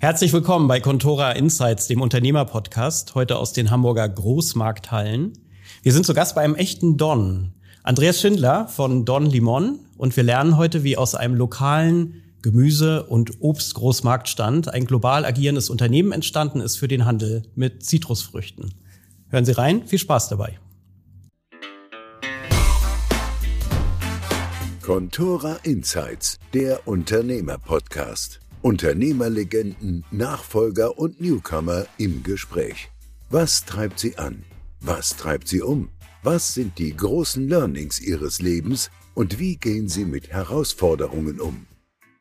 Herzlich willkommen bei Contora Insights, dem Unternehmerpodcast, heute aus den Hamburger Großmarkthallen. Wir sind zu Gast bei einem echten Don. Andreas Schindler von Don Limon und wir lernen heute, wie aus einem lokalen Gemüse- und Obstgroßmarktstand ein global agierendes Unternehmen entstanden ist für den Handel mit Zitrusfrüchten. Hören Sie rein, viel Spaß dabei. Contora Insights, der Unternehmerpodcast. Unternehmerlegenden, Nachfolger und Newcomer im Gespräch. Was treibt sie an? Was treibt sie um? Was sind die großen Learnings ihres Lebens und wie gehen sie mit Herausforderungen um?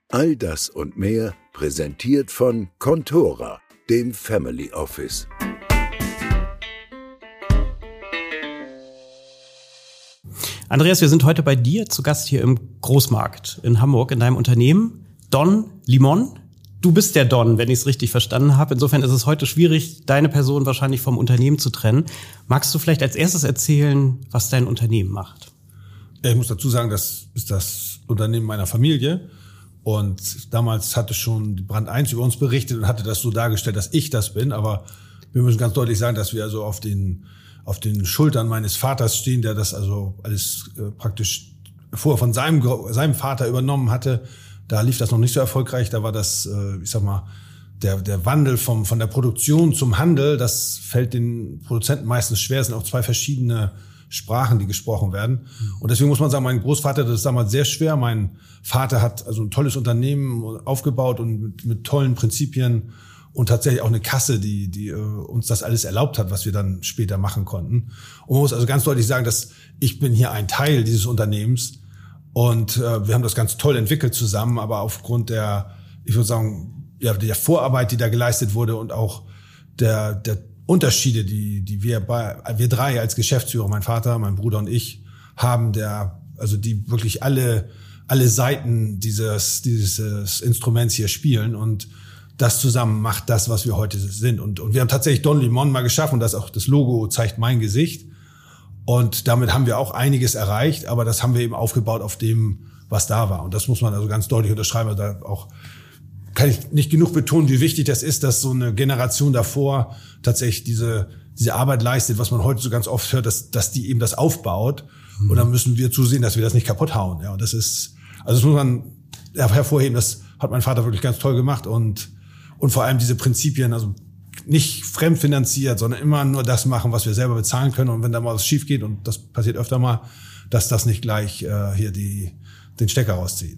All das und mehr präsentiert von Contora, dem Family Office. Andreas, wir sind heute bei dir zu Gast hier im Großmarkt in Hamburg in deinem Unternehmen. Don Limon. Du bist der Don, wenn ich es richtig verstanden habe. Insofern ist es heute schwierig, deine Person wahrscheinlich vom Unternehmen zu trennen. Magst du vielleicht als erstes erzählen, was dein Unternehmen macht? Ich muss dazu sagen, das ist das Unternehmen meiner Familie. Und damals hatte schon Brand 1 über uns berichtet und hatte das so dargestellt, dass ich das bin. Aber wir müssen ganz deutlich sagen, dass wir also auf den, auf den Schultern meines Vaters stehen, der das also alles äh, praktisch vorher von seinem, seinem Vater übernommen hatte da lief das noch nicht so erfolgreich. Da war das, äh, ich sag mal, der, der Wandel vom, von der Produktion zum Handel, das fällt den Produzenten meistens schwer. Es sind auch zwei verschiedene Sprachen, die gesprochen werden. Und deswegen muss man sagen, mein Großvater, das ist damals sehr schwer. Mein Vater hat also ein tolles Unternehmen aufgebaut und mit, mit tollen Prinzipien und tatsächlich auch eine Kasse, die, die äh, uns das alles erlaubt hat, was wir dann später machen konnten. Und man muss also ganz deutlich sagen, dass ich bin hier ein Teil dieses Unternehmens und äh, wir haben das ganz toll entwickelt zusammen, aber aufgrund der, ich würde sagen, ja, der Vorarbeit, die da geleistet wurde und auch der, der Unterschiede, die, die wir bei, wir drei als Geschäftsführer, mein Vater, mein Bruder und ich, haben, der, also die wirklich alle, alle Seiten dieses, dieses Instruments hier spielen und das zusammen macht das, was wir heute sind. Und, und wir haben tatsächlich Don Limon mal geschaffen, das auch das Logo zeigt mein Gesicht. Und damit haben wir auch einiges erreicht, aber das haben wir eben aufgebaut auf dem, was da war. Und das muss man also ganz deutlich unterschreiben. Also da auch kann ich nicht genug betonen, wie wichtig das ist, dass so eine Generation davor tatsächlich diese, diese Arbeit leistet, was man heute so ganz oft hört, dass, dass die eben das aufbaut. Mhm. Und dann müssen wir zusehen, dass wir das nicht kaputt hauen. Ja, und das ist, also das muss man hervorheben, das hat mein Vater wirklich ganz toll gemacht und, und vor allem diese Prinzipien, also nicht fremdfinanziert, sondern immer nur das machen, was wir selber bezahlen können. Und wenn da mal was schief geht, und das passiert öfter mal, dass das nicht gleich äh, hier die, den Stecker rauszieht.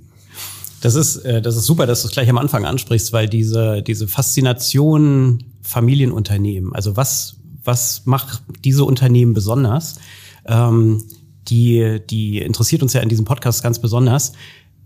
Das ist, äh, das ist super, dass du es gleich am Anfang ansprichst, weil diese, diese Faszination Familienunternehmen, also was, was macht diese Unternehmen besonders, ähm, die, die interessiert uns ja in diesem Podcast ganz besonders.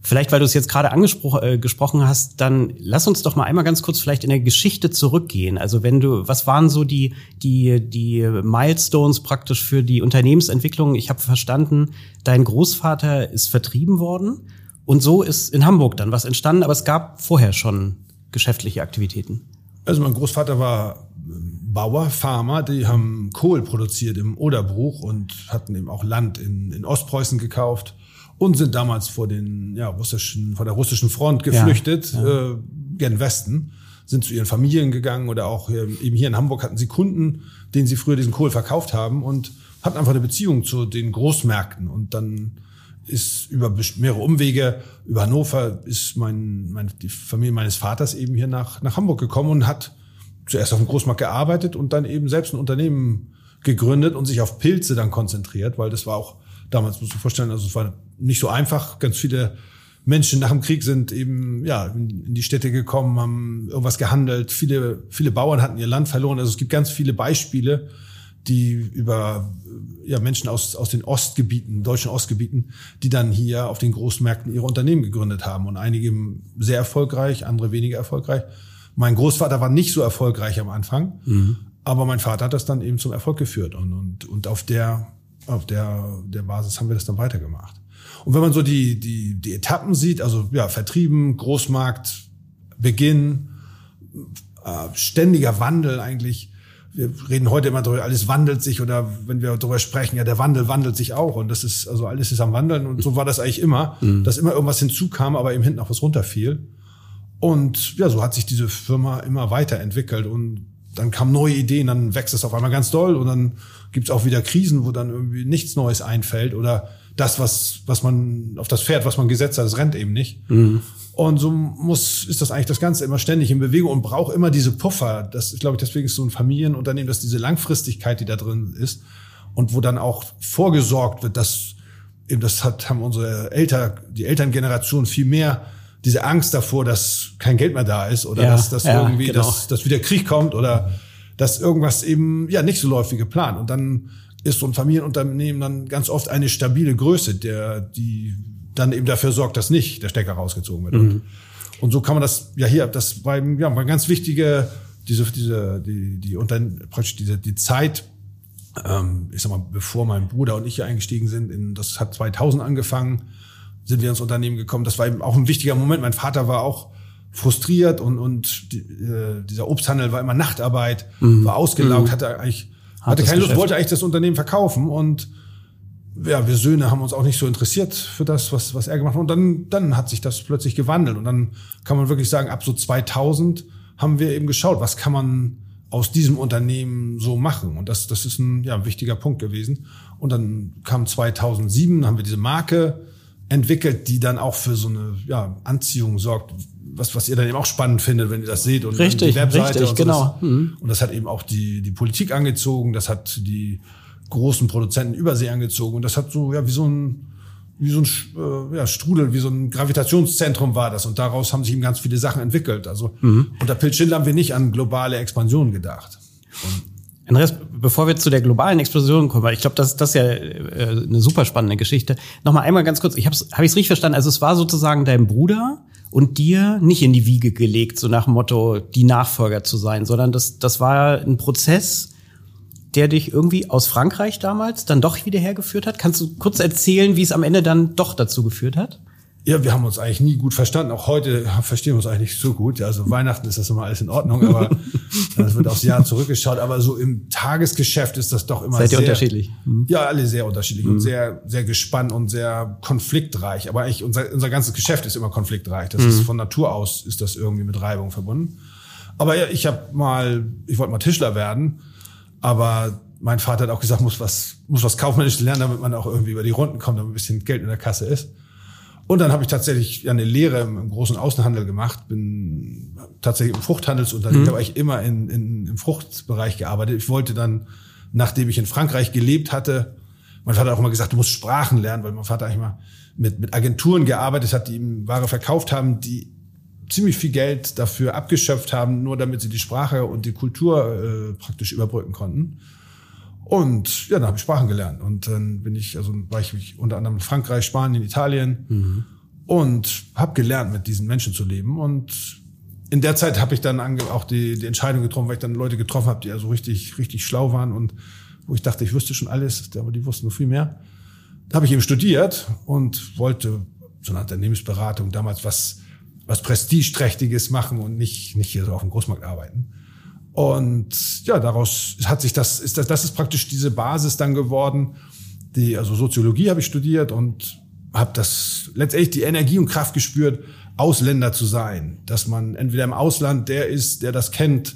Vielleicht, weil du es jetzt gerade angesprochen äh, hast, dann lass uns doch mal einmal ganz kurz vielleicht in der Geschichte zurückgehen. Also wenn du, was waren so die die die Milestones praktisch für die Unternehmensentwicklung? Ich habe verstanden, dein Großvater ist vertrieben worden und so ist in Hamburg dann was entstanden, aber es gab vorher schon geschäftliche Aktivitäten. Also mein Großvater war Bauer, Farmer, die haben Kohl produziert im Oderbruch und hatten eben auch Land in, in Ostpreußen gekauft und sind damals vor den ja, russischen, vor der russischen Front geflüchtet, ja, ja. Äh, gen Westen, sind zu ihren Familien gegangen oder auch äh, eben hier in Hamburg hatten sie Kunden, denen sie früher diesen Kohl verkauft haben und hatten einfach eine Beziehung zu den Großmärkten und dann ist über mehrere Umwege über Hannover ist mein, mein die Familie meines Vaters eben hier nach nach Hamburg gekommen und hat zuerst auf dem Großmarkt gearbeitet und dann eben selbst ein Unternehmen gegründet und sich auf Pilze dann konzentriert, weil das war auch damals musst du vorstellen, also es war nicht so einfach. Ganz viele Menschen nach dem Krieg sind eben ja in die Städte gekommen, haben irgendwas gehandelt. Viele viele Bauern hatten ihr Land verloren. Also es gibt ganz viele Beispiele, die über ja Menschen aus aus den Ostgebieten, deutschen Ostgebieten, die dann hier auf den Großmärkten ihre Unternehmen gegründet haben und einige sehr erfolgreich, andere weniger erfolgreich. Mein Großvater war nicht so erfolgreich am Anfang, mhm. aber mein Vater hat das dann eben zum Erfolg geführt und und und auf der auf der, der Basis haben wir das dann weitergemacht. Und wenn man so die, die, die Etappen sieht, also ja, Vertrieben, Großmarkt, Beginn, äh, ständiger Wandel eigentlich. Wir reden heute immer darüber, alles wandelt sich oder wenn wir darüber sprechen, ja, der Wandel wandelt sich auch und das ist, also alles ist am Wandeln und so war das eigentlich immer, mhm. dass immer irgendwas hinzukam, aber eben hinten auch was runterfiel. Und ja, so hat sich diese Firma immer weiterentwickelt und dann kamen neue Ideen, dann wächst es auf einmal ganz doll und dann gibt es auch wieder Krisen, wo dann irgendwie nichts Neues einfällt oder das, was, was man auf das Pferd, was man gesetzt hat, das rennt eben nicht. Mhm. Und so muss, ist das eigentlich das Ganze immer ständig in Bewegung und braucht immer diese Puffer. Das ist, glaube ich, deswegen ist so ein Familienunternehmen, dass diese Langfristigkeit, die da drin ist und wo dann auch vorgesorgt wird, dass eben das hat, haben unsere Eltern, die Elterngeneration viel mehr diese Angst davor, dass kein Geld mehr da ist oder ja, dass, dass ja, irgendwie, genau. dass, dass wieder Krieg kommt oder dass irgendwas eben ja nicht so läuft wie geplant. Und dann ist so ein Familienunternehmen dann ganz oft eine stabile Größe, der die dann eben dafür sorgt, dass nicht der Stecker rausgezogen wird. Mhm. Und so kann man das ja hier, das war eben, ja, war ganz wichtige diese diese die die unter praktisch diese die Zeit ähm, ich sag mal bevor mein Bruder und ich hier eingestiegen sind in das hat 2000 angefangen sind wir ins Unternehmen gekommen. Das war eben auch ein wichtiger Moment. Mein Vater war auch frustriert und, und die, äh, dieser Obsthandel war immer Nachtarbeit, mhm. war ausgelaugt, mhm. hatte eigentlich hatte keine Lust, wollte eigentlich das Unternehmen verkaufen und ja, wir Söhne haben uns auch nicht so interessiert für das, was, was er gemacht hat. Und dann, dann hat sich das plötzlich gewandelt. Und dann kann man wirklich sagen, ab so 2000 haben wir eben geschaut, was kann man aus diesem Unternehmen so machen. Und das, das ist ein, ja, ein wichtiger Punkt gewesen. Und dann kam 2007, haben wir diese Marke entwickelt, die dann auch für so eine ja, Anziehung sorgt, was, was ihr dann eben auch spannend findet, wenn ihr das seht und richtig, die Webseite richtig, und so genau. Mhm. Und das hat eben auch die, die Politik angezogen, das hat die großen Produzenten Übersee angezogen und das hat so, ja, wie so ein, wie so ein äh, ja, Strudel, wie so ein Gravitationszentrum war das. Und daraus haben sich eben ganz viele Sachen entwickelt. Also mhm. unter Pilz Schindler haben wir nicht an globale Expansion gedacht. Und Andreas, bevor wir zu der globalen Explosion kommen, weil ich glaube, das, das ist ja äh, eine super spannende Geschichte. Nochmal einmal ganz kurz, ich habe hab ich es richtig verstanden? Also es war sozusagen dein Bruder und dir nicht in die Wiege gelegt, so nach dem Motto, die Nachfolger zu sein, sondern das, das war ein Prozess, der dich irgendwie aus Frankreich damals dann doch wieder hergeführt hat. Kannst du kurz erzählen, wie es am Ende dann doch dazu geführt hat? Ja, wir haben uns eigentlich nie gut verstanden. Auch heute verstehen wir uns eigentlich nicht so gut. Also Weihnachten ist das immer alles in Ordnung, aber das wird aufs Jahr zurückgeschaut. Aber so im Tagesgeschäft ist das doch immer Seid sehr unterschiedlich. Mhm. Ja, alle sehr unterschiedlich mhm. und sehr sehr gespannt und sehr konfliktreich. Aber eigentlich unser unser ganzes Geschäft ist immer konfliktreich. Das mhm. ist von Natur aus ist das irgendwie mit Reibung verbunden. Aber ja, ich habe mal, ich wollte mal Tischler werden, aber mein Vater hat auch gesagt, muss was muss was kaufmännisches lernen, damit man auch irgendwie über die Runden kommt, damit ein bisschen Geld in der Kasse ist. Und dann habe ich tatsächlich eine Lehre im, großen Außenhandel gemacht, bin tatsächlich im Fruchthandelsunternehmen, mhm. habe ich immer in, in, im Fruchtbereich gearbeitet. Ich wollte dann, nachdem ich in Frankreich gelebt hatte, mein Vater hat auch immer gesagt, du musst Sprachen lernen, weil mein Vater eigentlich mal mit, mit Agenturen gearbeitet hat, die ihm Ware verkauft haben, die ziemlich viel Geld dafür abgeschöpft haben, nur damit sie die Sprache und die Kultur äh, praktisch überbrücken konnten. Und ja, dann habe ich Sprachen gelernt. Und dann bin ich, also war ich unter anderem in Frankreich, Spanien, Italien mhm. und habe gelernt, mit diesen Menschen zu leben. Und in der Zeit habe ich dann auch die, die Entscheidung getroffen, weil ich dann Leute getroffen habe, die also richtig, richtig schlau waren und wo ich dachte, ich wüsste schon alles, aber die wussten noch viel mehr. Da habe ich eben studiert und wollte so eine Unternehmensberatung damals was, was prestigeträchtiges machen und nicht, nicht hier so auf dem Großmarkt arbeiten. Und ja, daraus hat sich das, ist das, das ist praktisch diese Basis dann geworden. Die, also Soziologie habe ich studiert und habe das letztendlich die Energie und Kraft gespürt, Ausländer zu sein. Dass man entweder im Ausland der ist, der das kennt,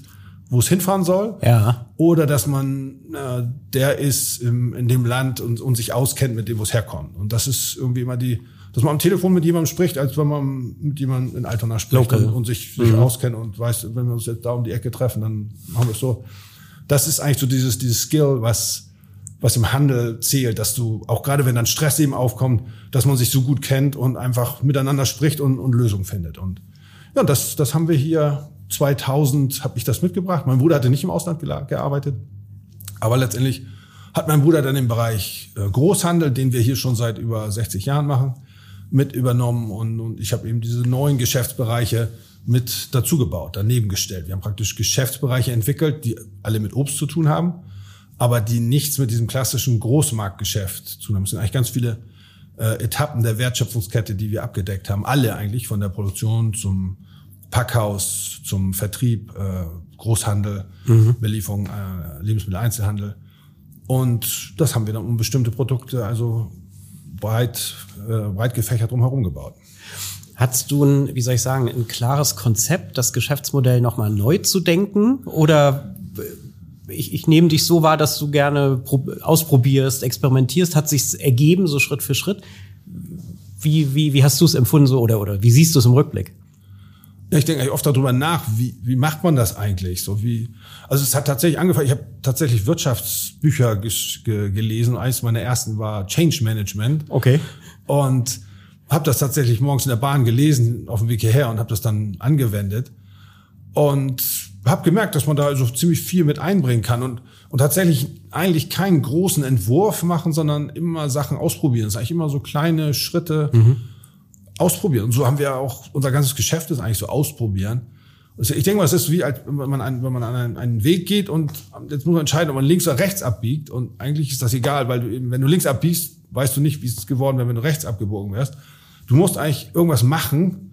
wo es hinfahren soll, ja. oder dass man äh, der ist im, in dem Land und, und sich auskennt mit dem, wo es herkommt. Und das ist irgendwie immer die, dass man am Telefon mit jemandem spricht, als wenn man mit jemandem in Altona spricht und, und, sich, sich mhm. auskennt und weiß, wenn wir uns jetzt da um die Ecke treffen, dann machen wir es so. Das ist eigentlich so dieses, dieses Skill, was, was im Handel zählt, dass du, auch gerade wenn dann Stress eben aufkommt, dass man sich so gut kennt und einfach miteinander spricht und, und Lösungen findet. Und ja, das, das haben wir hier 2000 habe ich das mitgebracht. Mein Bruder hatte nicht im Ausland gearbeitet, aber letztendlich hat mein Bruder dann im Bereich äh, Großhandel, den wir hier schon seit über 60 Jahren machen, mit übernommen und, und ich habe eben diese neuen Geschäftsbereiche mit dazugebaut, daneben gestellt. Wir haben praktisch Geschäftsbereiche entwickelt, die alle mit Obst zu tun haben, aber die nichts mit diesem klassischen Großmarktgeschäft zu tun haben. Es sind eigentlich ganz viele äh, Etappen der Wertschöpfungskette, die wir abgedeckt haben. Alle eigentlich, von der Produktion zum Packhaus, zum Vertrieb, äh, Großhandel, mhm. Belieferung, äh, Lebensmitteleinzelhandel. Und das haben wir dann um bestimmte Produkte, also breit, äh, breit gefächert drumherum gebaut. Hattest du ein, wie soll ich sagen, ein klares Konzept, das Geschäftsmodell nochmal neu zu denken? Oder ich, ich nehme dich so wahr, dass du gerne ausprobierst, experimentierst, hat sich's ergeben, so Schritt für Schritt. Wie, wie, wie hast du es empfunden so oder, oder wie siehst du es im Rückblick? Ja, ich denke eigentlich oft darüber nach, wie, wie macht man das eigentlich? So wie, also es hat tatsächlich angefangen, ich habe tatsächlich Wirtschaftsbücher ge gelesen. Eins meiner ersten war Change Management. Okay. Und habe das tatsächlich morgens in der Bahn gelesen auf dem Weg hierher und habe das dann angewendet. Und habe gemerkt, dass man da also ziemlich viel mit einbringen kann und, und tatsächlich eigentlich keinen großen Entwurf machen, sondern immer Sachen ausprobieren. Das ist eigentlich immer so kleine Schritte mhm. Ausprobieren. Und so haben wir auch, unser ganzes Geschäft ist eigentlich so ausprobieren. Also ich denke mal, es ist wie, als wenn man, ein, wenn man an einen, einen, Weg geht und jetzt muss man entscheiden, ob man links oder rechts abbiegt. Und eigentlich ist das egal, weil du eben, wenn du links abbiegst, weißt du nicht, wie es geworden wäre, wenn du rechts abgebogen wärst. Du musst eigentlich irgendwas machen,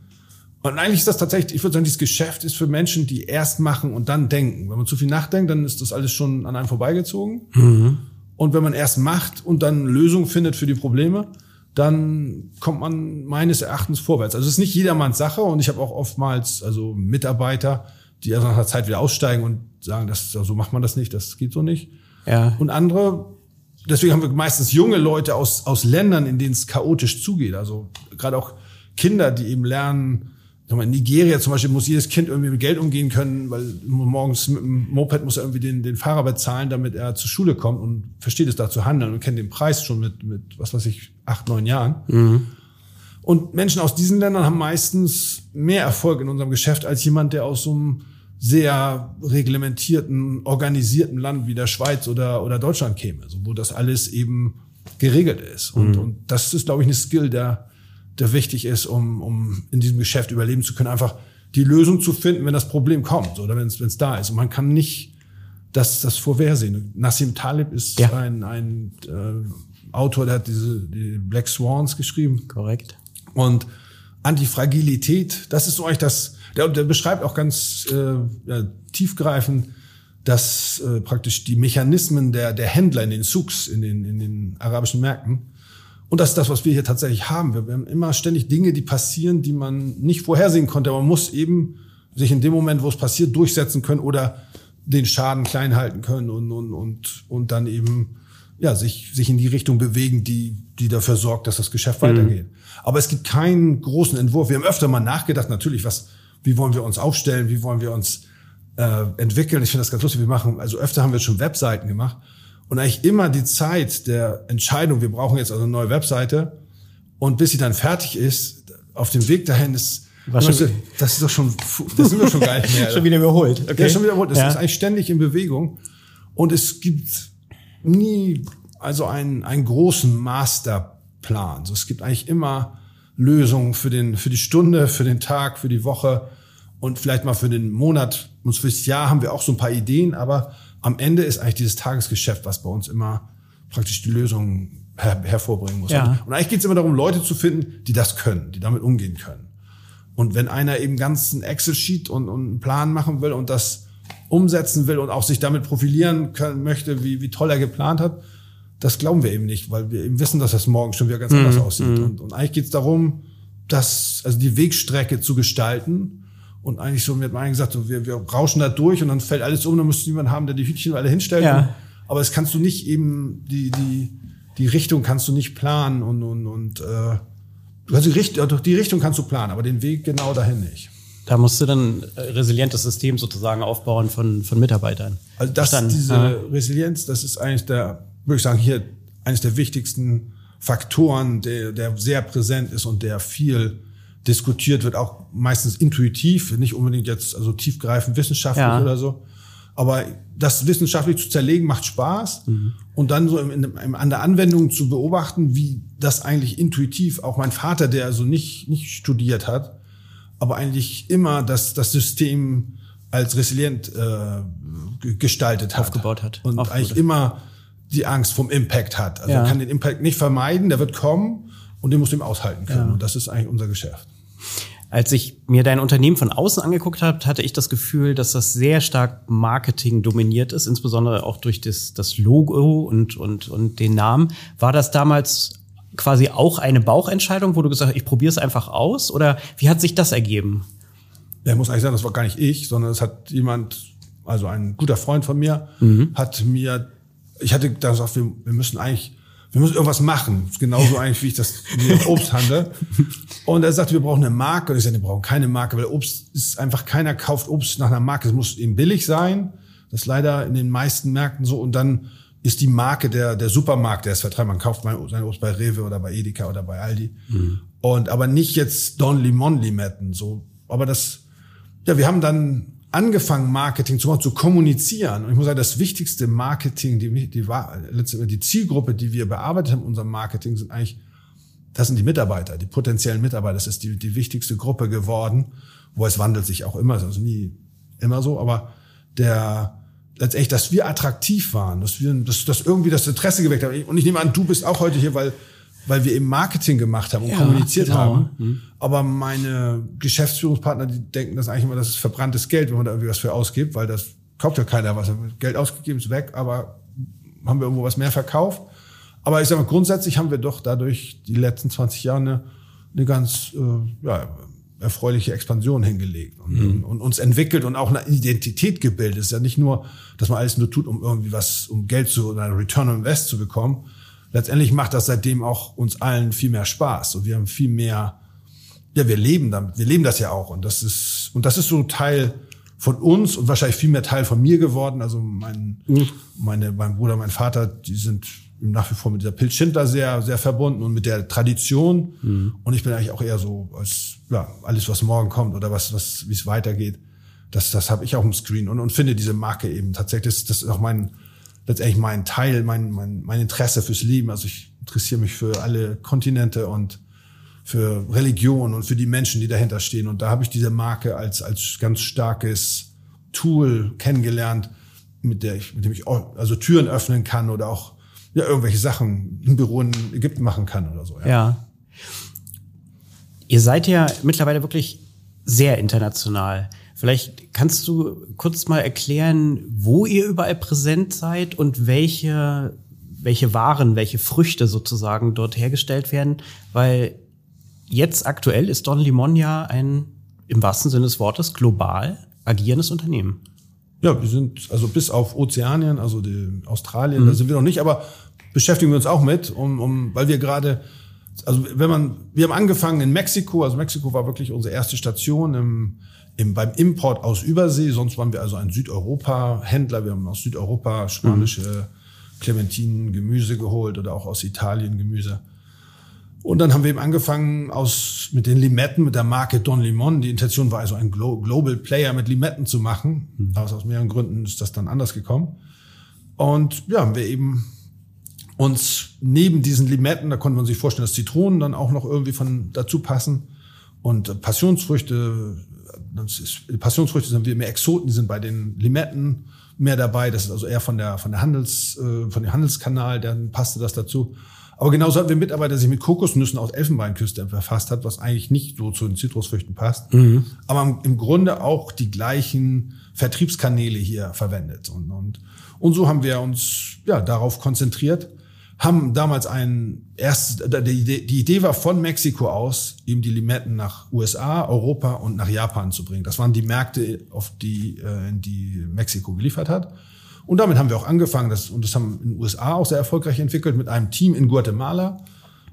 und eigentlich ist das tatsächlich, ich würde sagen, dieses Geschäft ist für Menschen, die erst machen und dann denken. Wenn man zu viel nachdenkt, dann ist das alles schon an einem vorbeigezogen. Mhm. Und wenn man erst macht und dann Lösungen findet für die Probleme, dann kommt man meines Erachtens vorwärts. Also es ist nicht jedermanns Sache und ich habe auch oftmals also Mitarbeiter, die nach einer Zeit wieder aussteigen und sagen, das, so macht man das nicht, das geht so nicht. Ja. Und andere, deswegen haben wir meistens junge Leute aus, aus Ländern, in denen es chaotisch zugeht. Also gerade auch Kinder, die eben lernen, in Nigeria zum Beispiel muss jedes Kind irgendwie mit Geld umgehen können, weil morgens mit dem Moped muss er irgendwie den, den Fahrer bezahlen, damit er zur Schule kommt und versteht es da zu handeln und kennt den Preis schon mit, mit was weiß ich, acht, neun Jahren. Mhm. Und Menschen aus diesen Ländern haben meistens mehr Erfolg in unserem Geschäft als jemand, der aus so einem sehr reglementierten, organisierten Land wie der Schweiz oder, oder Deutschland käme, so, wo das alles eben geregelt ist. Und, mhm. und das ist, glaube ich, eine Skill, der der wichtig ist, um, um in diesem Geschäft überleben zu können, einfach die Lösung zu finden, wenn das Problem kommt oder wenn es da ist. Und man kann nicht das, das vorhersehen. Nassim Talib ist ja. ein, ein äh, Autor, der hat diese die Black Swans geschrieben. Korrekt. Und Antifragilität, das ist so eigentlich das, der, der beschreibt auch ganz äh, ja, tiefgreifend, dass äh, praktisch die Mechanismen der, der Händler in den Souks, in den, in den arabischen Märkten, und das ist das, was wir hier tatsächlich haben. Wir haben immer ständig Dinge, die passieren, die man nicht vorhersehen konnte. Man muss eben sich in dem Moment, wo es passiert, durchsetzen können oder den Schaden klein halten können und, und, und, und dann eben ja, sich, sich in die Richtung bewegen, die, die dafür sorgt, dass das Geschäft mhm. weitergeht. Aber es gibt keinen großen Entwurf. Wir haben öfter mal nachgedacht, natürlich, was, wie wollen wir uns aufstellen, wie wollen wir uns äh, entwickeln. Ich finde das ganz lustig. Wir machen, also öfter haben wir schon Webseiten gemacht und eigentlich immer die Zeit der Entscheidung, wir brauchen jetzt also eine neue Webseite und bis sie dann fertig ist, auf dem Weg dahin ist, Was das ist doch schon, das sind wir schon gar nicht mehr. schon wieder überholt. Okay. Ja, schon wieder überholt. Das ja. ist eigentlich ständig in Bewegung und es gibt nie also einen, einen großen Masterplan. Also es gibt eigentlich immer Lösungen für den, für die Stunde, für den Tag, für die Woche und vielleicht mal für den Monat. Und fürs Jahr haben wir auch so ein paar Ideen, aber am Ende ist eigentlich dieses Tagesgeschäft, was bei uns immer praktisch die Lösung her hervorbringen muss. Ja. Und eigentlich geht es immer darum, Leute zu finden, die das können, die damit umgehen können. Und wenn einer eben ganz ein Excel-Sheet und, und einen Plan machen will und das umsetzen will und auch sich damit profilieren können, möchte, wie, wie toll er geplant hat, das glauben wir eben nicht, weil wir eben wissen, dass das morgen schon wieder ganz anders mhm. aussieht. Mhm. Und, und eigentlich geht es darum, das, also die Wegstrecke zu gestalten und eigentlich so, mir hat man eigentlich gesagt, so, wir, wir rauschen da durch und dann fällt alles um, dann müsst du jemanden haben, der die Hütchen alle hinstellt. Ja. Aber es kannst du nicht eben, die, die, die Richtung kannst du nicht planen und, und, und äh, kannst die, Richtung, die Richtung kannst du planen, aber den Weg genau dahin nicht. Da musst du dann resilientes System sozusagen aufbauen von, von Mitarbeitern. Also das, Verstanden. diese ja. Resilienz, das ist eigentlich der, würde ich sagen, hier eines der wichtigsten Faktoren, der, der sehr präsent ist und der viel diskutiert wird, auch meistens intuitiv, nicht unbedingt jetzt also tiefgreifend wissenschaftlich ja. oder so. Aber das wissenschaftlich zu zerlegen macht Spaß mhm. und dann so im, im, an der Anwendung zu beobachten, wie das eigentlich intuitiv, auch mein Vater, der also nicht, nicht studiert hat, aber eigentlich immer das, das System als resilient äh, gestaltet hat. Aufgebaut hat. Und Aufgebaut. eigentlich immer die Angst vom Impact hat. Also ja. kann den Impact nicht vermeiden, der wird kommen und den muss ihm aushalten können. Ja. Und das ist eigentlich unser Geschäft. Als ich mir dein Unternehmen von außen angeguckt habe, hatte ich das Gefühl, dass das sehr stark Marketing dominiert ist, insbesondere auch durch das, das Logo und, und, und den Namen. War das damals quasi auch eine Bauchentscheidung, wo du gesagt hast, ich probiere es einfach aus? Oder wie hat sich das ergeben? Ja, muss eigentlich sagen, das war gar nicht ich, sondern es hat jemand, also ein guter Freund von mir, mhm. hat mir, ich hatte gesagt, wir, wir müssen eigentlich, wir müssen irgendwas machen. Genauso eigentlich, wie ich das mit Obst handle. Und er sagte, wir brauchen eine Marke. Und ich sagte, wir brauchen keine Marke, weil Obst ist einfach, keiner kauft Obst nach einer Marke. Es muss eben billig sein. Das ist leider in den meisten Märkten so. Und dann ist die Marke der, der Supermarkt, der es vertreibt. Man kauft sein Obst bei Rewe oder bei Edeka oder bei Aldi. Mhm. Und aber nicht jetzt Don Limon Limetten. So, aber das, ja, wir haben dann angefangen, Marketing zu machen, zu kommunizieren. Und ich muss sagen, das wichtigste Marketing, die, die, die, Zielgruppe, die wir bearbeitet haben in unserem Marketing, sind eigentlich, das sind die Mitarbeiter, die potenziellen Mitarbeiter. Das ist die, die wichtigste Gruppe geworden. Wo es wandelt sich auch immer, also nie immer so, aber der, letztendlich, dass wir attraktiv waren, dass wir, dass, dass irgendwie das Interesse geweckt haben. Und ich nehme an, du bist auch heute hier, weil, weil wir eben Marketing gemacht haben und ja, kommuniziert genau. haben. Mhm. Aber meine Geschäftsführungspartner, die denken das eigentlich immer, das ist verbranntes Geld, wenn man da irgendwie was für ausgibt, weil das kauft ja keiner was. Geld ausgegeben ist weg, aber haben wir irgendwo was mehr verkauft. Aber ich sage mal, grundsätzlich haben wir doch dadurch die letzten 20 Jahre eine, eine ganz äh, ja, erfreuliche Expansion hingelegt und, mhm. und, uns entwickelt und auch eine Identität gebildet. Es ist ja nicht nur, dass man alles nur tut, um irgendwie was, um Geld zu oder Return on Invest zu bekommen. Letztendlich macht das seitdem auch uns allen viel mehr Spaß und wir haben viel mehr, ja, wir leben damit, wir leben das ja auch und das ist, und das ist so Teil von uns und wahrscheinlich viel mehr Teil von mir geworden. Also mein, mhm. meine, mein Bruder, mein Vater, die sind nach wie vor mit dieser Pilz Schindler sehr, sehr verbunden und mit der Tradition. Mhm. Und ich bin eigentlich auch eher so, als ja, alles, was morgen kommt oder was, was, wie es weitergeht, das, das habe ich auch im Screen und, und finde diese Marke eben tatsächlich, das, das ist auch mein, letztendlich mein Teil, mein, mein, mein Interesse fürs Leben. Also ich interessiere mich für alle Kontinente und für Religion und für die Menschen, die dahinter stehen. Und da habe ich diese Marke als, als ganz starkes Tool kennengelernt, mit der ich, mit dem ich auch, also Türen öffnen kann oder auch ja, irgendwelche Sachen im Büro in Ägypten machen kann oder so. Ja. ja. Ihr seid ja mittlerweile wirklich sehr international. Vielleicht kannst du kurz mal erklären, wo ihr überall präsent seid und welche, welche Waren, welche Früchte sozusagen dort hergestellt werden, weil jetzt aktuell ist Don Limon ja ein im wahrsten Sinne des Wortes global agierendes Unternehmen. Ja, wir sind also bis auf Ozeanien, also Australien, mhm. da sind wir noch nicht, aber beschäftigen wir uns auch mit, um, um weil wir gerade, also wenn man, wir haben angefangen in Mexiko, also Mexiko war wirklich unsere erste Station im, im, beim Import aus Übersee, sonst waren wir also ein Südeuropa-Händler, wir haben aus Südeuropa spanische mhm. Clementinen, Gemüse geholt oder auch aus Italien Gemüse. Und dann haben wir eben angefangen aus, mit den Limetten, mit der Marke Don Limon. Die Intention war also ein Glo Global Player mit Limetten zu machen. Mhm. Aber aus mehreren Gründen ist das dann anders gekommen. Und ja, haben wir eben uns neben diesen Limetten, da konnte man sich vorstellen, dass Zitronen dann auch noch irgendwie von dazu passen und Passionsfrüchte. Ist, Passionsfrüchte sind wir mehr Exoten, die sind bei den Limetten mehr dabei. Das ist also eher von der von der Handels äh, von dem Handelskanal, dann passte das dazu. Aber genauso hatten wir Mitarbeiter, der sich mit Kokosnüssen aus Elfenbeinküste verfasst hat, was eigentlich nicht so zu den Zitrusfrüchten passt. Mhm. Aber im Grunde auch die gleichen Vertriebskanäle hier verwendet. Und, und, und so haben wir uns ja darauf konzentriert haben damals ein erst die die Idee war von Mexiko aus, eben die Limetten nach USA, Europa und nach Japan zu bringen. Das waren die Märkte, auf die, äh, die Mexiko geliefert hat. Und damit haben wir auch angefangen, das, und das haben in den USA auch sehr erfolgreich entwickelt, mit einem Team in Guatemala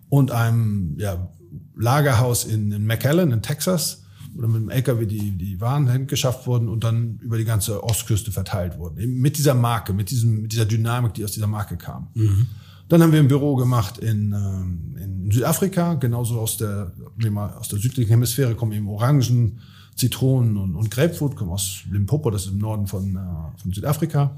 und einem ja, Lagerhaus in, in McAllen in Texas, oder mit dem LKW die, die Waren geschafft wurden und dann über die ganze Ostküste verteilt wurden. Eben mit dieser Marke, mit, diesem, mit dieser Dynamik, die aus dieser Marke kam. Mhm. Dann haben wir ein Büro gemacht in, ähm, in Südafrika, genauso aus der, aus der südlichen Hemisphäre kommen eben Orangen, Zitronen und, und Grapefruit, kommen aus Limpopo, das ist im Norden von, äh, von Südafrika.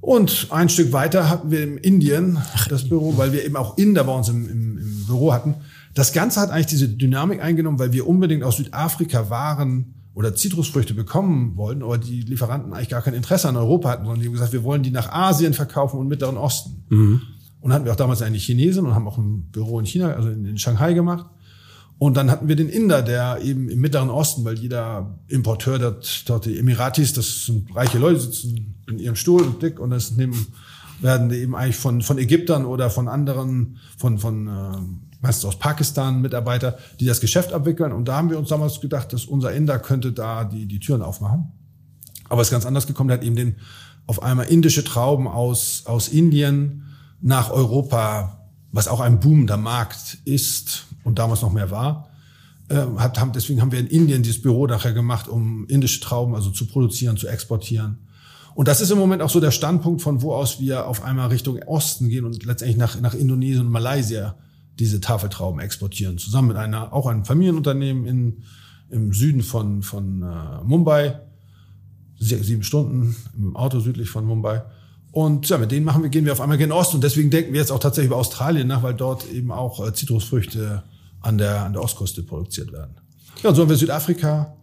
Und ein Stück weiter hatten wir in Indien das Büro, weil wir eben auch Inder bei uns im, im, im Büro hatten. Das Ganze hat eigentlich diese Dynamik eingenommen, weil wir unbedingt aus Südafrika Waren oder Zitrusfrüchte bekommen wollten, aber die Lieferanten eigentlich gar kein Interesse an Europa hatten, sondern die haben gesagt, wir wollen die nach Asien verkaufen und Mittleren Osten. Mhm. Und hatten wir auch damals eine Chinesin und haben auch ein Büro in China, also in, in Shanghai gemacht. Und dann hatten wir den Inder, der eben im Mittleren Osten, weil jeder Importeur dort, dort die Emiratis, das sind reiche Leute, sitzen in ihrem Stuhl und dick und das neben werden eben eigentlich von, von Ägyptern oder von anderen, von, von äh, meistens aus Pakistan Mitarbeiter, die das Geschäft abwickeln. Und da haben wir uns damals gedacht, dass unser Inder könnte da die, die Türen aufmachen. Aber es ist ganz anders gekommen. Der hat eben den, auf einmal indische Trauben aus, aus Indien nach Europa, was auch ein boomender Markt ist und damals noch mehr war. Äh, hat, haben, deswegen haben wir in Indien dieses Büro nachher gemacht, um indische Trauben also zu produzieren, zu exportieren. Und das ist im Moment auch so der Standpunkt, von wo aus wir auf einmal Richtung Osten gehen und letztendlich nach, nach Indonesien und Malaysia diese Tafeltrauben exportieren. Zusammen mit einer, auch einem Familienunternehmen in, im Süden von, von äh, Mumbai. Sieben Stunden im Auto südlich von Mumbai. Und ja, mit denen machen wir, gehen wir auf einmal gen Osten. Und deswegen denken wir jetzt auch tatsächlich über Australien nach, weil dort eben auch äh, Zitrusfrüchte an der, an der Ostküste produziert werden. Ja, und so haben wir Südafrika.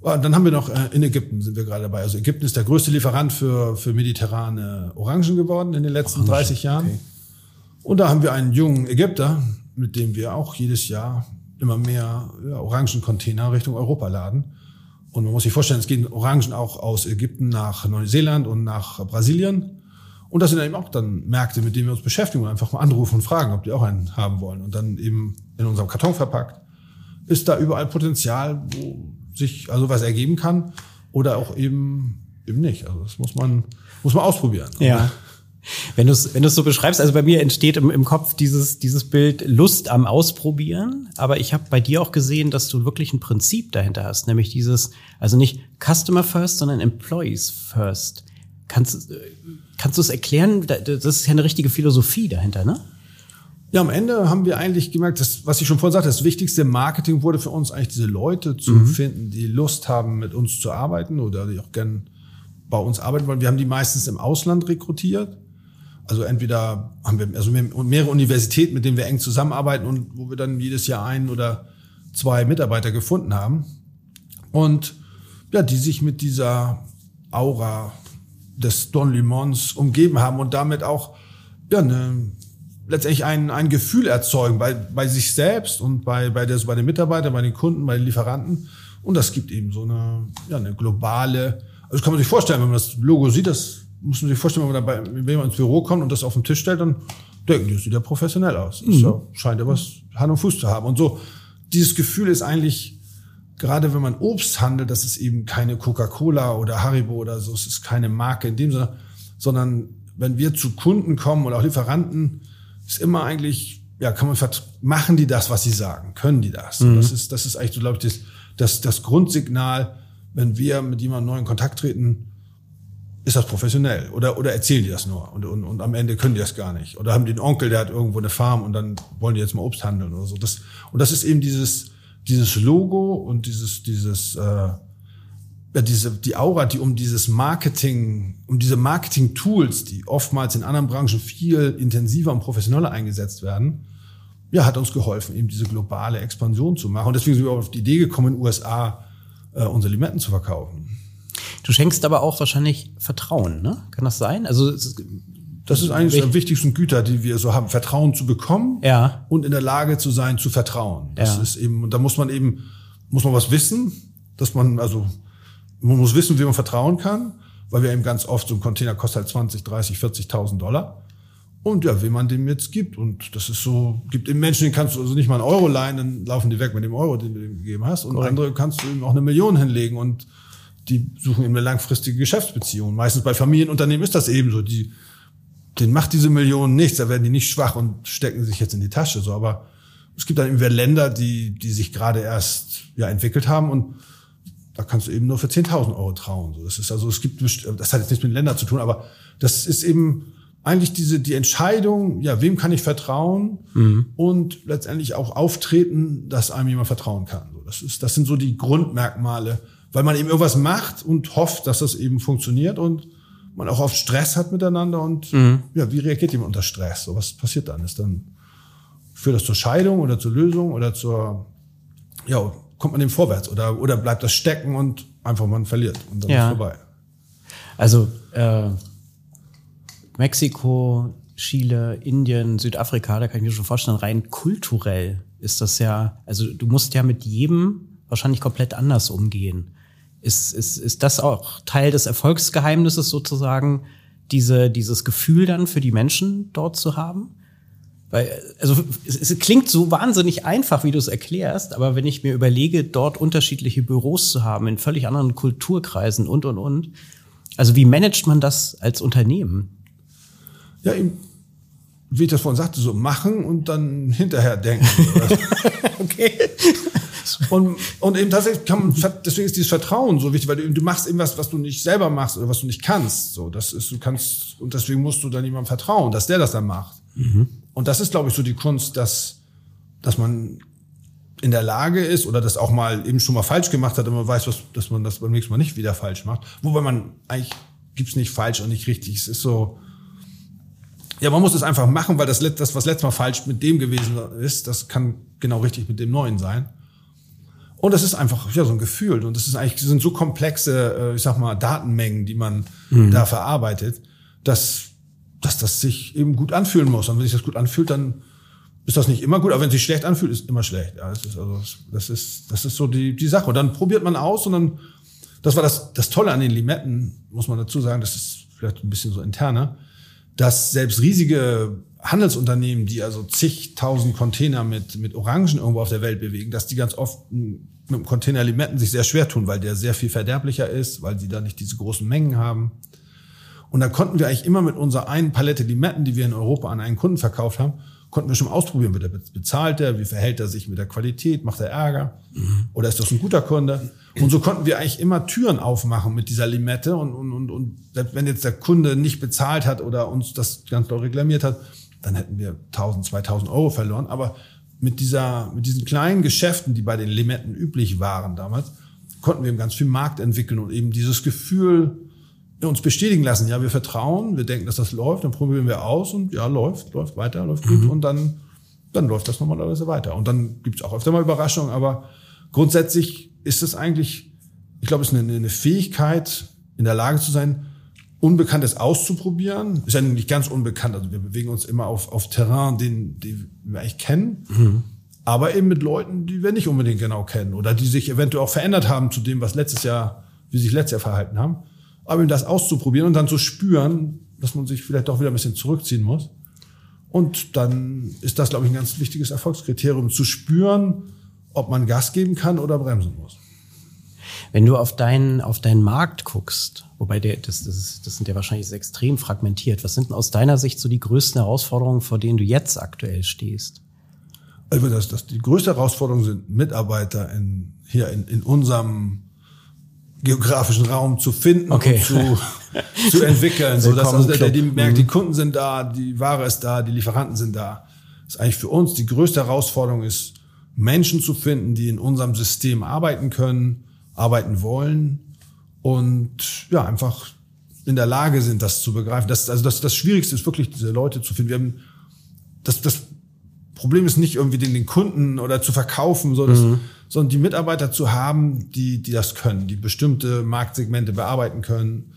Und dann haben wir noch äh, in Ägypten sind wir gerade dabei. Also Ägypten ist der größte Lieferant für, für mediterrane Orangen geworden in den letzten Orangen, 30 Jahren. Okay. Und da haben wir einen jungen Ägypter, mit dem wir auch jedes Jahr immer mehr ja, Orangencontainer Richtung Europa laden. Und man muss sich vorstellen, es gehen Orangen auch aus Ägypten nach Neuseeland und nach Brasilien. Und das sind eben auch dann Märkte, mit denen wir uns beschäftigen und einfach mal anrufen und fragen, ob die auch einen haben wollen. Und dann eben in unserem Karton verpackt. Ist da überall Potenzial, wo sich also was ergeben kann oder auch eben eben nicht. Also das muss man muss man ausprobieren. Ja. Wenn du es wenn du's so beschreibst, also bei mir entsteht im, im Kopf dieses, dieses Bild Lust am Ausprobieren, aber ich habe bei dir auch gesehen, dass du wirklich ein Prinzip dahinter hast, nämlich dieses, also nicht Customer First, sondern Employees First. Kannst, kannst du es erklären? Das ist ja eine richtige Philosophie dahinter, ne? Ja, am Ende haben wir eigentlich gemerkt, dass, was ich schon vorhin sagte, das wichtigste Marketing wurde für uns eigentlich diese Leute zu mhm. finden, die Lust haben, mit uns zu arbeiten oder die auch gern bei uns arbeiten wollen. Wir haben die meistens im Ausland rekrutiert. Also entweder haben wir also mehrere Universitäten, mit denen wir eng zusammenarbeiten und wo wir dann jedes Jahr einen oder zwei Mitarbeiter gefunden haben. Und ja, die sich mit dieser Aura des Don Limons umgeben haben und damit auch ja, eine, letztendlich ein, ein Gefühl erzeugen bei, bei sich selbst und bei, bei, der, bei den Mitarbeitern, bei den Kunden, bei den Lieferanten. Und das gibt eben so eine, ja, eine globale, also kann man sich vorstellen, wenn man das Logo sieht, das muss man sich vorstellen, wenn man dabei, wenn man ins Büro kommt und das auf den Tisch stellt, dann denken die, das sieht ja professionell aus. Mhm. scheint ja was Hand und Fuß zu haben. Und so, dieses Gefühl ist eigentlich, gerade wenn man Obst handelt, das ist eben keine Coca-Cola oder Haribo oder so, es ist keine Marke in dem Sinne, sondern wenn wir zu Kunden kommen oder auch Lieferanten, ist immer eigentlich, ja, kann man, machen die das, was sie sagen? Können die das? Mhm. Das ist, das ist eigentlich so, glaube ich, das, das, das Grundsignal, wenn wir mit jemandem neu in Kontakt treten, ist das professionell? Oder, oder erzählen die das nur? Und, und, und am Ende können die das gar nicht. Oder haben einen Onkel, der hat irgendwo eine Farm und dann wollen die jetzt mal Obst handeln oder so. Das, und das ist eben dieses, dieses Logo und dieses, dieses, äh, ja, diese, die Aura, die um dieses Marketing, um diese Marketing-Tools, die oftmals in anderen Branchen viel intensiver und professioneller eingesetzt werden, ja, hat uns geholfen, eben diese globale Expansion zu machen. Und deswegen sind wir auf die Idee gekommen, in den USA äh, unsere Limetten zu verkaufen. Du schenkst aber auch wahrscheinlich Vertrauen, ne? Kann das sein? Also das ist eigentlich die wichtigsten Güter, die wir so haben, Vertrauen zu bekommen ja. und in der Lage zu sein, zu vertrauen. Das ja. ist eben, da muss man eben, muss man was wissen, dass man, also, man muss wissen, wie man vertrauen kann, weil wir eben ganz oft so ein Container kostet halt 20, 30, 40.000 Dollar. Und ja, wie man dem jetzt gibt. Und das ist so, gibt eben Menschen, denen kannst du also nicht mal einen Euro leihen, dann laufen die weg mit dem Euro, den du dem gegeben hast. Und Correct. andere kannst du eben auch eine Million hinlegen und die suchen eben eine langfristige Geschäftsbeziehung. Meistens bei Familienunternehmen ist das eben so. Die, denen macht diese Million nichts, da werden die nicht schwach und stecken sich jetzt in die Tasche. So, aber es gibt dann eben Länder, die, die sich gerade erst ja, entwickelt haben und da kannst du eben nur für 10.000 Euro trauen. So, das ist also, es gibt, das hat jetzt nichts mit Ländern zu tun, aber das ist eben eigentlich diese, die Entscheidung, ja, wem kann ich vertrauen mhm. und letztendlich auch auftreten, dass einem jemand vertrauen kann. So, das ist, das sind so die Grundmerkmale, weil man eben irgendwas macht und hofft, dass das eben funktioniert und man auch oft Stress hat miteinander und mhm. ja, wie reagiert jemand unter Stress? So was passiert dann? Ist dann führt das zur Scheidung oder zur Lösung oder zur ja kommt man dem vorwärts oder oder bleibt das stecken und einfach man verliert und dann ja. ist vorbei. Also äh, Mexiko, Chile, Indien, Südafrika, da kann ich mir schon vorstellen, rein kulturell ist das ja, also du musst ja mit jedem wahrscheinlich komplett anders umgehen. Ist, ist, ist das auch Teil des Erfolgsgeheimnisses sozusagen, diese, dieses Gefühl dann für die Menschen dort zu haben? Weil, also es, es klingt so wahnsinnig einfach, wie du es erklärst, aber wenn ich mir überlege, dort unterschiedliche Büros zu haben, in völlig anderen Kulturkreisen und und und. Also wie managt man das als Unternehmen? Ja, wie ich das vorhin sagte, so machen und dann hinterher denken. okay. Und, und eben tatsächlich kann man, deswegen ist dieses Vertrauen so wichtig, weil du, du machst irgendwas, was du nicht selber machst oder was du nicht kannst. So, das ist, du kannst, und deswegen musst du dann jemandem vertrauen, dass der das dann macht. Mhm. Und das ist, glaube ich, so die Kunst, dass, dass man in der Lage ist oder das auch mal eben schon mal falsch gemacht hat und man weiß, was, dass man das beim nächsten Mal nicht wieder falsch macht. Wobei man eigentlich gibt's nicht falsch und nicht richtig. Es ist so, ja, man muss es einfach machen, weil das, das, was letztes Mal falsch mit dem gewesen ist, das kann genau richtig mit dem Neuen sein. Und das ist einfach ja so ein Gefühl. Und das ist eigentlich das sind so komplexe, äh, ich sag mal, Datenmengen, die man mhm. da verarbeitet, dass, dass das sich eben gut anfühlen muss. Und wenn sich das gut anfühlt, dann ist das nicht immer gut. Aber wenn es sich schlecht anfühlt, ist immer schlecht. Ja, das ist also das ist das ist so die die Sache. Und dann probiert man aus und dann das war das das Tolle an den Limetten, muss man dazu sagen. Das ist vielleicht ein bisschen so interner, dass selbst riesige Handelsunternehmen, die also zigtausend Container mit, mit Orangen irgendwo auf der Welt bewegen, dass die ganz oft mit dem Container Limetten sich sehr schwer tun, weil der sehr viel verderblicher ist, weil sie da nicht diese großen Mengen haben. Und da konnten wir eigentlich immer mit unserer einen Palette Limetten, die wir in Europa an einen Kunden verkauft haben, konnten wir schon ausprobieren, wird er bezahlt er, wie verhält er sich mit der Qualität, macht er Ärger mhm. oder ist das ein guter Kunde? Und so konnten wir eigentlich immer Türen aufmachen mit dieser Limette und, und, und, und selbst wenn jetzt der Kunde nicht bezahlt hat oder uns das ganz doll reklamiert hat, dann hätten wir 1000, 2000 Euro verloren. Aber mit dieser, mit diesen kleinen Geschäften, die bei den Limetten üblich waren damals, konnten wir eben ganz viel Markt entwickeln und eben dieses Gefühl uns bestätigen lassen. Ja, wir vertrauen, wir denken, dass das läuft, dann probieren wir aus und ja, läuft, läuft weiter, läuft gut mhm. und dann, dann läuft das normalerweise weiter. Und dann gibt's auch öfter mal Überraschungen, aber grundsätzlich ist es eigentlich, ich glaube, es ist eine, eine Fähigkeit, in der Lage zu sein, Unbekanntes auszuprobieren. Ist ja nicht ganz unbekannt. Also wir bewegen uns immer auf, auf Terrain, den, den wir eigentlich kennen. Mhm. Aber eben mit Leuten, die wir nicht unbedingt genau kennen oder die sich eventuell auch verändert haben zu dem, was letztes Jahr, wie sie sich letztes Jahr verhalten haben. Aber eben das auszuprobieren und dann zu spüren, dass man sich vielleicht doch wieder ein bisschen zurückziehen muss. Und dann ist das, glaube ich, ein ganz wichtiges Erfolgskriterium, zu spüren, ob man Gas geben kann oder bremsen muss. Wenn du auf deinen, auf deinen Markt guckst, wobei der, das, das, ist, das sind ja wahrscheinlich extrem fragmentiert, was sind denn aus deiner Sicht so die größten Herausforderungen, vor denen du jetzt aktuell stehst? Also das, das, die größte Herausforderung sind Mitarbeiter in, hier in, in unserem geografischen Raum zu finden okay. und zu, zu entwickeln. so dass also der, die merkt, die mhm. Kunden sind da, die Ware ist da, die Lieferanten sind da. Das ist eigentlich für uns die größte Herausforderung ist, Menschen zu finden, die in unserem System arbeiten können, arbeiten wollen und ja, einfach in der Lage sind, das zu begreifen. Das, also das, das Schwierigste ist wirklich, diese Leute zu finden. Wir haben, das, das Problem ist nicht irgendwie den, den Kunden oder zu verkaufen, so dass, mhm. sondern die Mitarbeiter zu haben, die, die das können, die bestimmte Marktsegmente bearbeiten können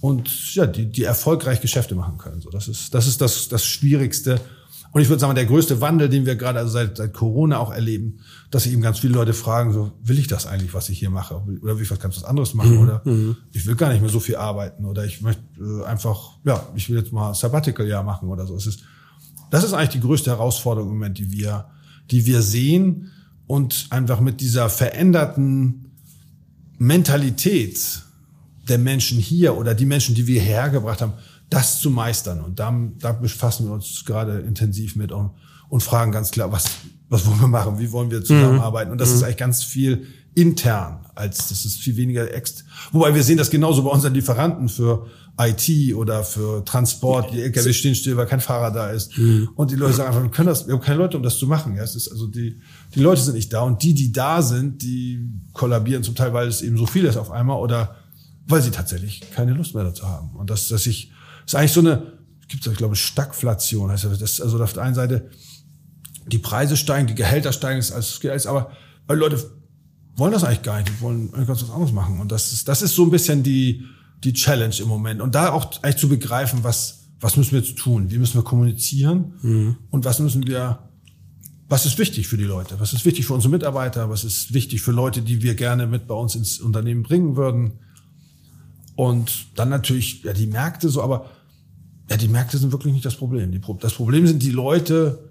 und ja, die, die erfolgreich Geschäfte machen können. So, das ist, das ist das, das Schwierigste. Und ich würde sagen, der größte Wandel, den wir gerade also seit, seit Corona auch erleben, dass sich eben ganz viele Leute fragen, so, will ich das eigentlich, was ich hier mache? Oder will ich was ganz anderes machen? Mhm. Oder mhm. ich will gar nicht mehr so viel arbeiten. Oder ich möchte äh, einfach, ja, ich will jetzt mal Sabbatical-Jahr machen oder so. Es ist, das ist eigentlich die größte Herausforderung im Moment, die wir, die wir sehen. Und einfach mit dieser veränderten Mentalität der Menschen hier oder die Menschen, die wir hergebracht haben, das zu meistern. Und da, da befassen wir uns gerade intensiv mit und, und fragen ganz klar, was, was wollen wir machen, wie wollen wir zusammenarbeiten. Und das mhm. ist eigentlich ganz viel intern, als das ist viel weniger ext. Wobei wir sehen das genauso bei unseren Lieferanten für IT oder für Transport. Die LKW stehen still, weil kein Fahrer da ist. Mhm. Und die Leute sagen einfach, wir können das, wir haben keine Leute, um das zu machen. Ja, es ist also die, die Leute sind nicht da und die, die da sind, die kollabieren zum Teil, weil es eben so viel ist auf einmal oder weil sie tatsächlich keine Lust mehr dazu haben. Und dass, dass ich ist eigentlich so eine, gibt es, ich glaube, Stagflation heißt das. Also auf der einen Seite die Preise steigen, die Gehälter steigen, ist alles, alles aber weil Leute wollen das eigentlich gar nicht, die wollen ganz was anderes machen. Und das ist, das ist so ein bisschen die, die Challenge im Moment. Und da auch eigentlich zu begreifen, was, was müssen wir jetzt tun? Wie müssen wir kommunizieren? Mhm. Und was müssen wir, was ist wichtig für die Leute? Was ist wichtig für unsere Mitarbeiter? Was ist wichtig für Leute, die wir gerne mit bei uns ins Unternehmen bringen würden? Und dann natürlich, ja, die Märkte so, aber Ja, die Märkte sind wirklich nicht das Problem. Die, das Problem sind die Leute,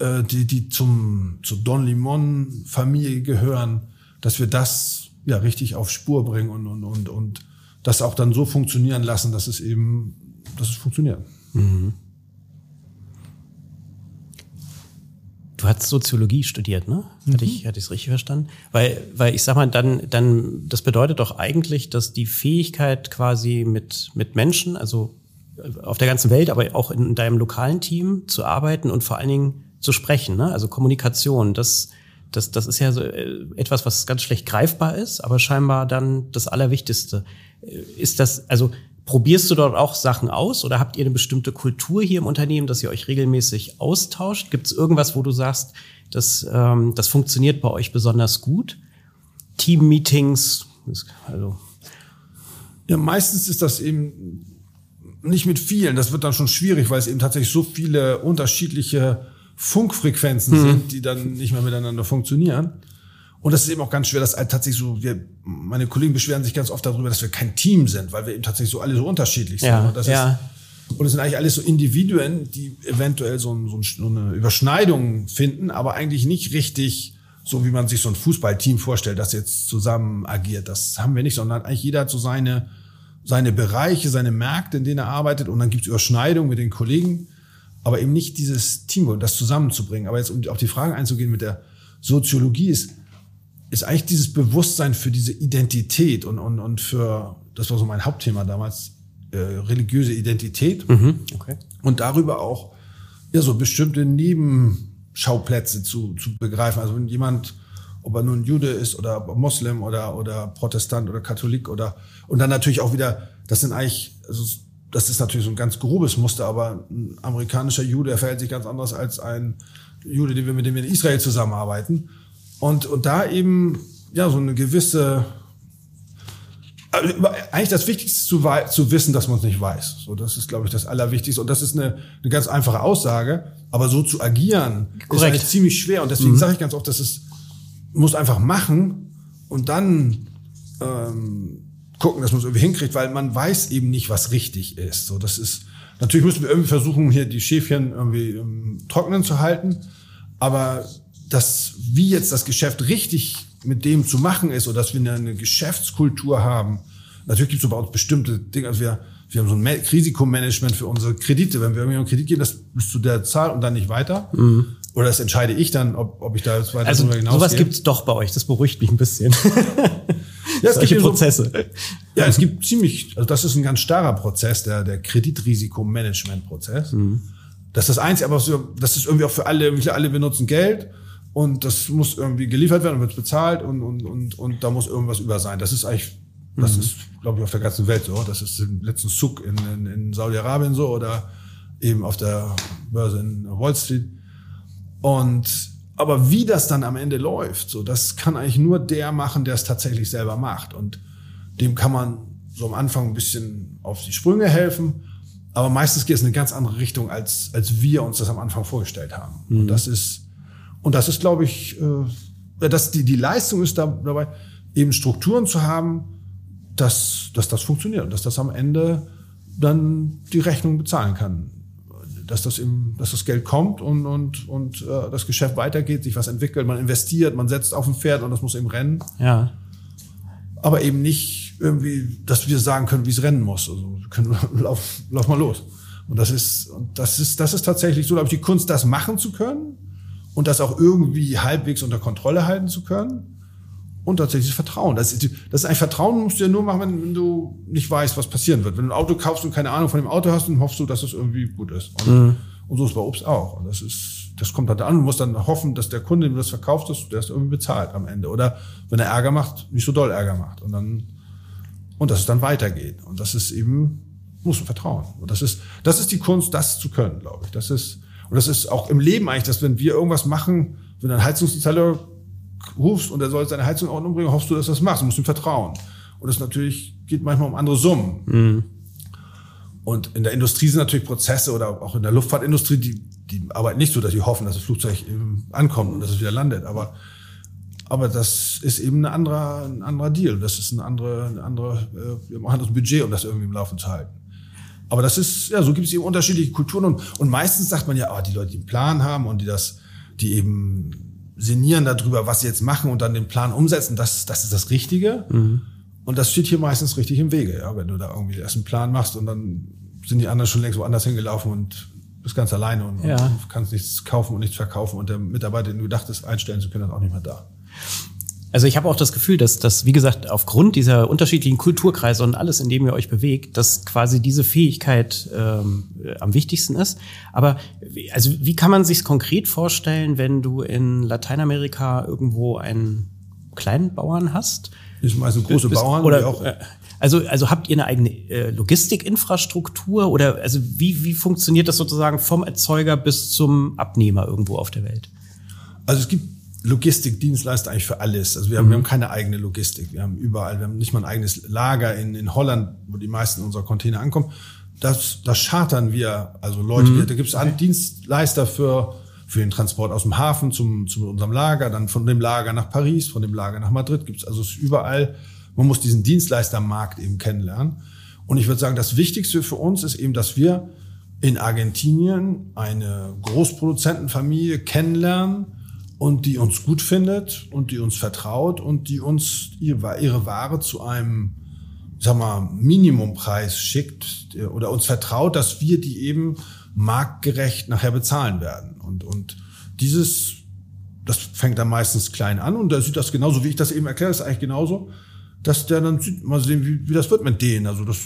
äh, die, die zum, zur Don Limon Familie gehören, dass wir das ja richtig auf Spur bringen und, und, und, und das auch dann so funktionieren lassen, dass es eben, dass es funktioniert. Mhm. Du hast Soziologie studiert, ne? Mhm. Hatte ich, hatte ich es richtig verstanden? Weil, weil ich sag mal, dann, dann, das bedeutet doch eigentlich, dass die Fähigkeit quasi mit, mit Menschen, also auf der ganzen Welt, aber auch in deinem lokalen Team zu arbeiten und vor allen Dingen zu sprechen, ne? Also Kommunikation, das, das, das ist ja so äh, etwas, was ganz schlecht greifbar ist, aber scheinbar dann das Allerwichtigste. Äh, ist das, also Probierst du dort auch Sachen aus oder habt ihr eine bestimmte Kultur hier im Unternehmen, dass ihr euch regelmäßig austauscht? Gibt es irgendwas, wo du sagst, das, ähm, das funktioniert bei euch besonders gut? Team-Meetings, also. Ja, meistens ist das eben nicht mit vielen. Das wird dann schon schwierig, weil es eben tatsächlich so viele unterschiedliche Funkfrequenzen hm. sind, die dann nicht mehr miteinander funktionieren. Und das ist eben auch ganz schwer, dass halt tatsächlich so, wir, meine Kollegen beschweren sich ganz oft darüber, dass wir kein Team sind, weil wir eben tatsächlich so alle so unterschiedlich sind. Ja, und das ja. ist, und es sind eigentlich alles so Individuen, die eventuell so, ein, so eine Überschneidung finden, aber eigentlich nicht richtig so, wie man sich so ein Fußballteam vorstellt, das jetzt zusammen agiert. Das haben wir nicht, sondern eigentlich jeder hat so seine, seine Bereiche, seine Märkte, in denen er arbeitet und dann gibt es Überschneidungen mit den Kollegen, aber eben nicht dieses Team, das zusammenzubringen. Aber jetzt, um auf die Frage einzugehen mit der Soziologie ist, ist eigentlich dieses Bewusstsein für diese Identität und, und, und für, das war so mein Hauptthema damals, äh, religiöse Identität. Mhm, okay. Und darüber auch ja, so bestimmte Nebenschauplätze zu, zu begreifen. Also wenn jemand, ob er nun Jude ist oder Moslem oder, oder Protestant oder Katholik oder, und dann natürlich auch wieder, das sind eigentlich, also das ist natürlich so ein ganz grobes Muster, aber ein amerikanischer Jude, der verhält sich ganz anders als ein Jude, den wir, mit dem wir in Israel zusammenarbeiten. Und, und da eben, ja, so eine gewisse, also eigentlich das Wichtigste zu, zu wissen, dass man es nicht weiß. So, das ist, glaube ich, das Allerwichtigste. Und das ist eine, eine ganz einfache Aussage. Aber so zu agieren, Korrekt. ist eigentlich ziemlich schwer. Und deswegen mhm. sage ich ganz oft, dass es muss einfach machen und dann ähm, gucken, dass man es irgendwie hinkriegt, weil man weiß eben nicht, was richtig ist. So, das ist natürlich müssen wir irgendwie versuchen, hier die Schäfchen irgendwie ähm, trocknen zu halten. Aber dass wie jetzt das Geschäft richtig mit dem zu machen ist oder dass wir eine, Geschäftskultur haben. Natürlich gibt es bei uns bestimmte Dinge. Also wir, wir haben so ein Risikomanagement für unsere Kredite. Wenn wir irgendwie einen Kredit geben, das bis zu der Zahl und dann nicht weiter. Mhm. Oder das entscheide ich dann, ob, ob ich da jetzt weiter also, drüber hinaus Sowas gibt es doch bei euch. Das beruhigt mich ein bisschen. ja, es gibt Prozesse. So, ja, es gibt ziemlich, also das ist ein ganz starrer Prozess, der, der Kreditrisikomanagement-Prozess. Mhm. Das ist das Einzige, aber das ist irgendwie auch für alle, alle benutzen Geld und das muss irgendwie geliefert werden und wird bezahlt und, und, und, und da muss irgendwas über sein. Das ist eigentlich, das mhm. ist, glaube ich, auf der ganzen Welt so. Das ist im letzten Zug in, in, in Saudi-Arabien so oder eben auf der Börse in Wall Street. Und aber wie das dann am Ende läuft, so das kann eigentlich nur der machen, der es tatsächlich selber macht. Und dem kann man so am Anfang ein bisschen auf die Sprünge helfen. Aber meistens geht es in eine ganz andere Richtung, als, als wir uns das am Anfang vorgestellt haben. Mhm. Und das ist, und das ist, glaube ich, äh, dass die, die Leistung ist da, dabei, eben Strukturen zu haben, dass, dass das funktioniert und dass das am Ende dann die Rechnung bezahlen kann. Dass das, eben, dass das Geld kommt und, und, und äh, das Geschäft weitergeht, sich was entwickelt, man investiert, man setzt auf ein Pferd und das muss eben rennen. Ja. Aber eben nicht irgendwie, dass wir sagen können, wie es rennen muss. Also können, lauf, lauf mal los. Und das ist, und das ist, das ist tatsächlich so, glaube ich, die Kunst, das machen zu können und das auch irgendwie halbwegs unter Kontrolle halten zu können. Und tatsächlich Vertrauen. Das ist, das ist ein Vertrauen, musst du ja nur machen, wenn, du nicht weißt, was passieren wird. Wenn du ein Auto kaufst und keine Ahnung von dem Auto hast, dann hoffst du, dass es irgendwie gut ist. Und, mhm. und so ist bei Obst auch. Und das ist, das kommt halt an. Du musst dann hoffen, dass der Kunde, dem du das verkaufst, dass der es irgendwie bezahlt am Ende. Oder wenn er Ärger macht, nicht so doll Ärger macht. Und dann, und dass es dann weitergeht. Und das ist eben, muss Vertrauen. Und das ist, das ist die Kunst, das zu können, glaube ich. Das ist, und das ist auch im Leben eigentlich, dass wenn wir irgendwas machen, wenn du einen Heizungsinstallateur rufst und er soll seine Heizung in Ordnung bringen, hoffst du, dass das macht. Du musst ihm vertrauen. Und das natürlich geht manchmal um andere Summen. Mhm. Und in der Industrie sind natürlich Prozesse oder auch in der Luftfahrtindustrie, die, die arbeiten nicht so, dass sie hoffen, dass das Flugzeug ankommt und dass es wieder landet. Aber, aber das ist eben ein anderer, ein anderer Deal. Das ist ein andere, ein andere, äh, wir machen das Budget, um das irgendwie im Laufen zu halten. Aber das ist, ja, so gibt es eben unterschiedliche Kulturen und, und meistens sagt man ja, oh, die Leute, die einen Plan haben und die das, die eben sinnieren darüber, was sie jetzt machen und dann den Plan umsetzen, das, das ist das Richtige. Mhm. Und das steht hier meistens richtig im Wege, ja, wenn du da irgendwie erst einen Plan machst und dann sind die anderen schon längst woanders hingelaufen und bist ganz alleine und, ja. und kannst nichts kaufen und nichts verkaufen und der Mitarbeiter, den du dachtest einstellen zu können, ist auch nicht mehr da. Also ich habe auch das Gefühl, dass das, wie gesagt, aufgrund dieser unterschiedlichen Kulturkreise und alles, in dem ihr euch bewegt, dass quasi diese Fähigkeit ähm, am wichtigsten ist. Aber also wie kann man sich konkret vorstellen, wenn du in Lateinamerika irgendwo einen kleinen Bauern hast? Das sind meistens große bist, Bauern. Oder, auch, äh, also, also habt ihr eine eigene äh, Logistikinfrastruktur oder also wie, wie funktioniert das sozusagen vom Erzeuger bis zum Abnehmer irgendwo auf der Welt? Also es gibt Logistikdienstleister eigentlich für alles. Also wir haben, mhm. wir haben keine eigene Logistik. Wir haben überall, wir haben nicht mal ein eigenes Lager in, in Holland, wo die meisten unserer Container ankommen. Das, das chartern wir, also Leute, mhm. da gibt es okay. Dienstleister für, für den Transport aus dem Hafen zum, zu unserem Lager, dann von dem Lager nach Paris, von dem Lager nach Madrid gibt's also es überall. Man muss diesen Dienstleistermarkt eben kennenlernen. Und ich würde sagen, das Wichtigste für uns ist eben, dass wir in Argentinien eine Großproduzentenfamilie kennenlernen, und die uns gut findet und die uns vertraut und die uns ihre Ware zu einem, sag mal, Minimumpreis schickt oder uns vertraut, dass wir die eben marktgerecht nachher bezahlen werden. Und, und dieses, das fängt dann meistens klein an und da sieht das genauso, wie ich das eben erkläre, ist eigentlich genauso, dass der dann sieht, mal sehen, wie, wie das wird mit denen. Also das,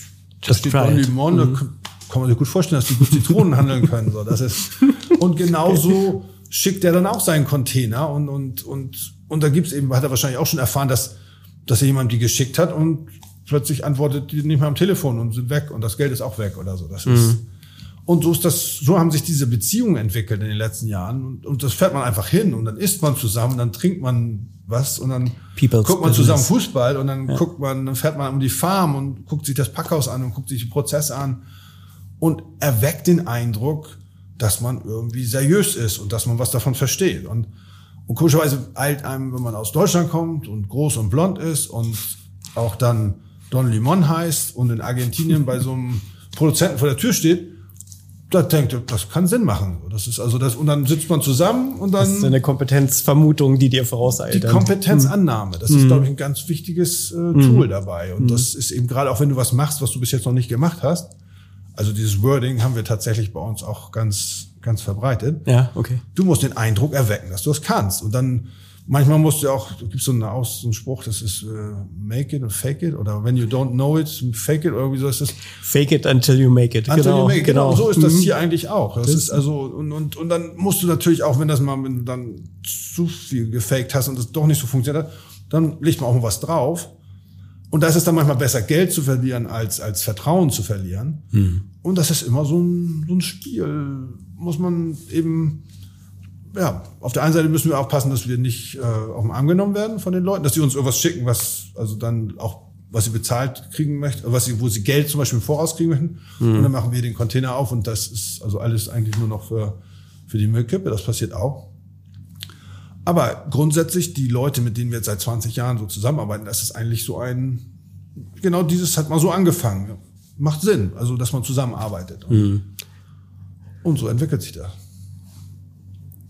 das steht Don Limon, mhm. da kann man sich gut vorstellen, dass die gut Zitronen handeln können. So, das ist, und genauso schickt er dann auch seinen Container und, und, und, und da gibt's eben, hat er wahrscheinlich auch schon erfahren, dass, dass er jemand die geschickt hat und plötzlich antwortet die nicht mehr am Telefon und sind weg und das Geld ist auch weg oder so. Das mhm. ist, und so ist das, so haben sich diese Beziehungen entwickelt in den letzten Jahren und, und das fährt man einfach hin und dann isst man zusammen, dann trinkt man was und dann People's guckt man zusammen Fußball und dann ja. guckt man, dann fährt man um die Farm und guckt sich das Packhaus an und guckt sich die Prozesse an und erweckt den Eindruck, dass man irgendwie seriös ist und dass man was davon versteht. Und, und komischerweise eilt einem, wenn man aus Deutschland kommt und groß und blond ist und auch dann Don Limon heißt und in Argentinien bei so einem Produzenten vor der Tür steht, da denkt er, das kann Sinn machen. Das ist also das, und dann sitzt man zusammen und dann. Das ist eine Kompetenzvermutung, die dir vorauseilt. Die Kompetenzannahme, das ist, mhm. glaube ich, ein ganz wichtiges äh, Tool mhm. dabei. Und mhm. das ist eben gerade auch, wenn du was machst, was du bis jetzt noch nicht gemacht hast, also dieses Wording haben wir tatsächlich bei uns auch ganz, ganz verbreitet. Ja, okay. Du musst den Eindruck erwecken, dass du es kannst. Und dann, manchmal musst du auch, du gibst so einen, Aus, so einen Spruch, das ist uh, make it und fake it. Oder when you don't know it, fake it. Oder wie so ist das? Fake it until you make it. Until genau, you make it. Genau. genau. So ist das mhm. hier eigentlich auch. Das, das ist also, und, und, und dann musst du natürlich auch, wenn das mal, wenn du dann zu viel gefaked hast und das doch nicht so funktioniert hat, dann legt man auch mal was drauf. Und da ist es dann manchmal besser, Geld zu verlieren, als, als Vertrauen zu verlieren. Mhm. Und das ist immer so ein, so ein Spiel. Muss man eben, ja, auf der einen Seite müssen wir aufpassen, dass wir nicht äh, auf den Arm genommen werden von den Leuten, dass sie uns irgendwas schicken, was also dann auch was sie bezahlt kriegen möchten, was sie, wo sie Geld zum Beispiel vorauskriegen möchten. Mhm. Und dann machen wir den Container auf und das ist also alles eigentlich nur noch für, für die Müllkippe. Das passiert auch. Aber grundsätzlich, die Leute, mit denen wir jetzt seit 20 Jahren so zusammenarbeiten, das ist eigentlich so ein, genau dieses hat mal so angefangen. Macht Sinn, also dass man zusammenarbeitet. Mhm. Und so entwickelt sich das.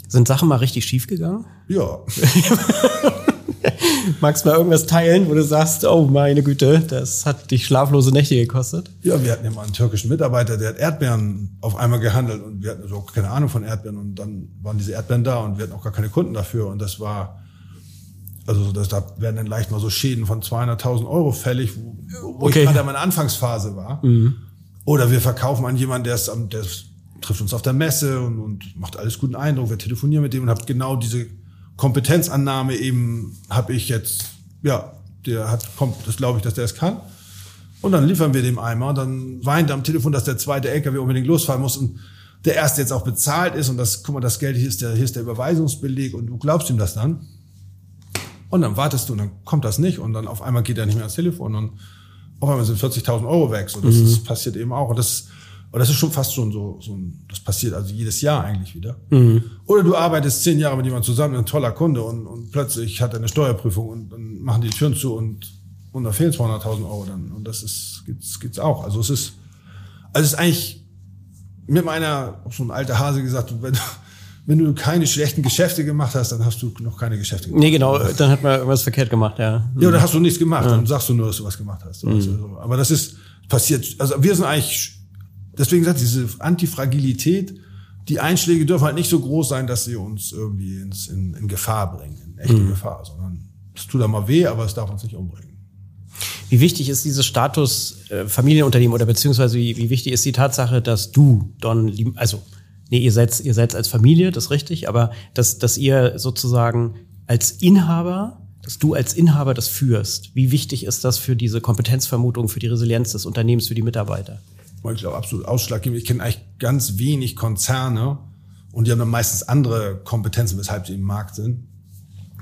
Sind Sachen mal richtig schief gegangen? Ja. Magst du mal irgendwas teilen, wo du sagst, oh meine Güte, das hat dich schlaflose Nächte gekostet? Ja, wir hatten ja mal einen türkischen Mitarbeiter, der hat Erdbeeren auf einmal gehandelt und wir hatten so keine Ahnung von Erdbeeren und dann waren diese Erdbeeren da und wir hatten auch gar keine Kunden dafür und das war, also das, da werden dann leicht mal so Schäden von 200.000 Euro fällig, wo, wo okay. ich gerade in meiner Anfangsphase war. Mhm. Oder wir verkaufen an jemanden, der ist, der trifft uns auf der Messe und, und macht alles guten Eindruck. Wir telefonieren mit dem und habt genau diese Kompetenzannahme eben habe ich jetzt, ja, der hat, kommt, das glaube ich, dass der es kann. Und dann liefern wir dem einmal, dann weint er am Telefon, dass der zweite LKW unbedingt losfahren muss und der erste jetzt auch bezahlt ist und das, guck mal, das Geld, hier ist der, hier ist der Überweisungsbeleg und du glaubst ihm das dann. Und dann wartest du und dann kommt das nicht und dann auf einmal geht er nicht mehr ans Telefon und auf einmal sind 40.000 Euro weg. So, das, mhm. das passiert eben auch. Und das, aber das ist schon fast schon so, so ein, das passiert also jedes Jahr eigentlich wieder. Mhm. Oder du arbeitest zehn Jahre mit jemandem zusammen, ein toller Kunde und, und plötzlich hat er eine Steuerprüfung und dann machen die Türen zu und, und da fehlen 200.000 Euro dann. Und das ist, gibt's, gibt's auch. Also es ist, Also es ist eigentlich mit meiner, so ein alter Hase gesagt, wenn, wenn du keine schlechten Geschäfte gemacht hast, dann hast du noch keine Geschäfte gemacht. Nee, genau, dann hat man irgendwas verkehrt gemacht, ja. Ja, oder hast du nichts gemacht, dann sagst du nur, dass du was gemacht hast. Mhm. Aber das ist passiert, also wir sind eigentlich, deswegen sagt diese Antifragilität, die Einschläge dürfen halt nicht so groß sein, dass sie uns irgendwie ins, in, in Gefahr bringen, in echte mhm. Gefahr, sondern es tut da mal weh, aber es darf uns nicht umbringen. Wie wichtig ist dieses Status äh, Familienunternehmen oder beziehungsweise wie, wie wichtig ist die Tatsache, dass du, Don, also nee, ihr seid, ihr seid als Familie, das ist richtig, aber dass, dass ihr sozusagen als Inhaber, dass du als Inhaber das führst. Wie wichtig ist das für diese Kompetenzvermutung, für die Resilienz des Unternehmens, für die Mitarbeiter? Ich glaube, absolut ausschlaggebend. Ich kenne eigentlich ganz wenig Konzerne und die haben dann meistens andere Kompetenzen, weshalb sie im Markt sind.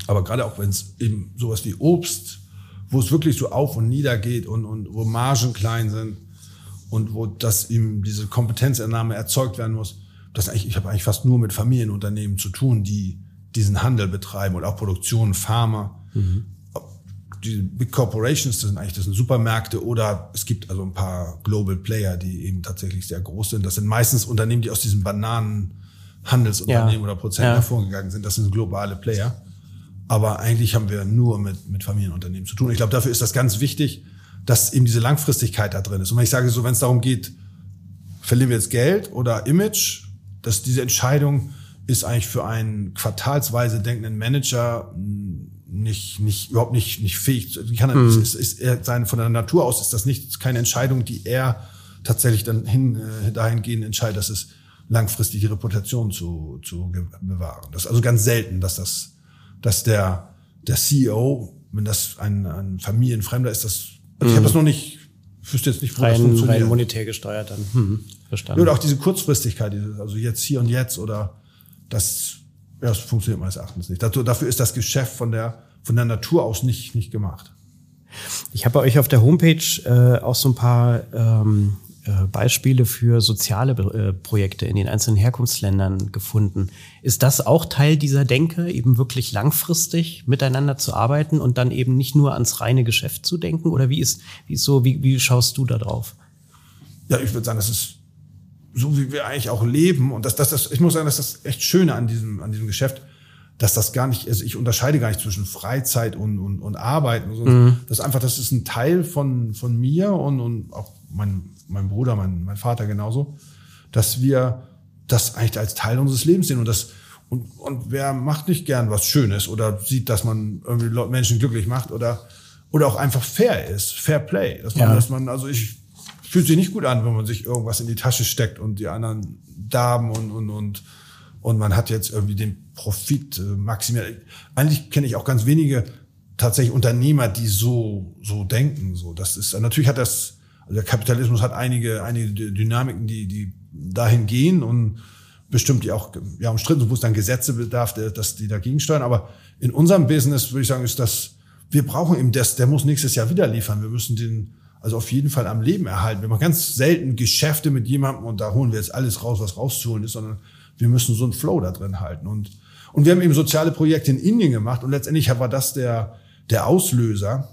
Aber gerade auch wenn es eben sowas wie Obst, wo es wirklich so auf und nieder geht und, und wo Margen klein sind und wo das eben diese Kompetenzernahme erzeugt werden muss, das eigentlich, ich habe eigentlich fast nur mit Familienunternehmen zu tun, die diesen Handel betreiben und auch Produktion, Pharma. Mhm. Die Big Corporations, das sind eigentlich das sind Supermärkte oder es gibt also ein paar Global Player, die eben tatsächlich sehr groß sind. Das sind meistens Unternehmen, die aus diesem Bananenhandelsunternehmen ja. oder Prozent ja. hervorgegangen sind. Das sind globale Player. Aber eigentlich haben wir nur mit, mit Familienunternehmen zu tun. Ich glaube, dafür ist das ganz wichtig, dass eben diese Langfristigkeit da drin ist. Und wenn ich sage so, wenn es darum geht, verlieren wir jetzt Geld oder Image, dass diese Entscheidung ist eigentlich für einen quartalsweise denkenden Manager nicht, nicht, überhaupt nicht, nicht fähig. Die kann, mhm. ist, ist er sein, von der Natur aus ist das nicht, keine Entscheidung, die er tatsächlich dann hin, äh, dahingehend entscheidet, dass es langfristig die Reputation zu, zu bewahren. Das ist also ganz selten, dass das, dass der, der CEO, wenn das ein, ein Familienfremder ist, das, also ich habe das noch nicht, wüsste jetzt nicht, wo rein, das funktioniert. Rein monetär gesteuert dann. Hm. Verstanden. Oder auch diese Kurzfristigkeit, also jetzt hier und jetzt oder das, ja, das funktioniert meines Erachtens nicht. Dafür ist das Geschäft von der, von der Natur aus nicht, nicht gemacht. Ich habe bei euch auf der Homepage äh, auch so ein paar ähm, äh, Beispiele für soziale äh, Projekte in den einzelnen Herkunftsländern gefunden. Ist das auch Teil dieser Denke, eben wirklich langfristig miteinander zu arbeiten und dann eben nicht nur ans reine Geschäft zu denken? Oder wie ist, wie ist so, wie, wie schaust du da drauf? Ja, ich würde sagen, das ist so wie wir eigentlich auch leben. Und das, das, das, ich muss sagen, das ist das echt Schöne an diesem, an diesem Geschäft, dass das gar nicht, also ich unterscheide gar nicht zwischen Freizeit und, und, und Arbeiten. So. Mhm. Das ist einfach, das ist ein Teil von, von mir und, und auch mein, mein Bruder, mein, mein Vater genauso, dass wir das eigentlich als Teil unseres Lebens sehen und das, und, und wer macht nicht gern was Schönes oder sieht, dass man irgendwie Menschen glücklich macht oder, oder auch einfach fair ist, Fair Play. Dass man, ja. dass man, also ich fühlt sich nicht gut an, wenn man sich irgendwas in die Tasche steckt und die anderen darben und, und, und, und man hat jetzt irgendwie den Profit äh, maximiert. Eigentlich kenne ich auch ganz wenige tatsächlich Unternehmer, die so, so denken. So, das ist, natürlich hat das, also der Kapitalismus hat einige, einige Dynamiken, die, die dahin gehen und bestimmt die auch, ja, umstritten, wo es dann Gesetze bedarf, dass die dagegen steuern. Aber in unserem Business würde ich sagen, ist das, wir brauchen eben das, der muss nächstes Jahr wieder liefern. Wir müssen den, also auf jeden Fall am Leben erhalten. Wir machen ganz selten Geschäfte mit jemandem und da holen wir jetzt alles raus, was rauszuholen ist, sondern wir müssen so einen Flow da drin halten. Und, und wir haben eben soziale Projekte in Indien gemacht und letztendlich war das der, der Auslöser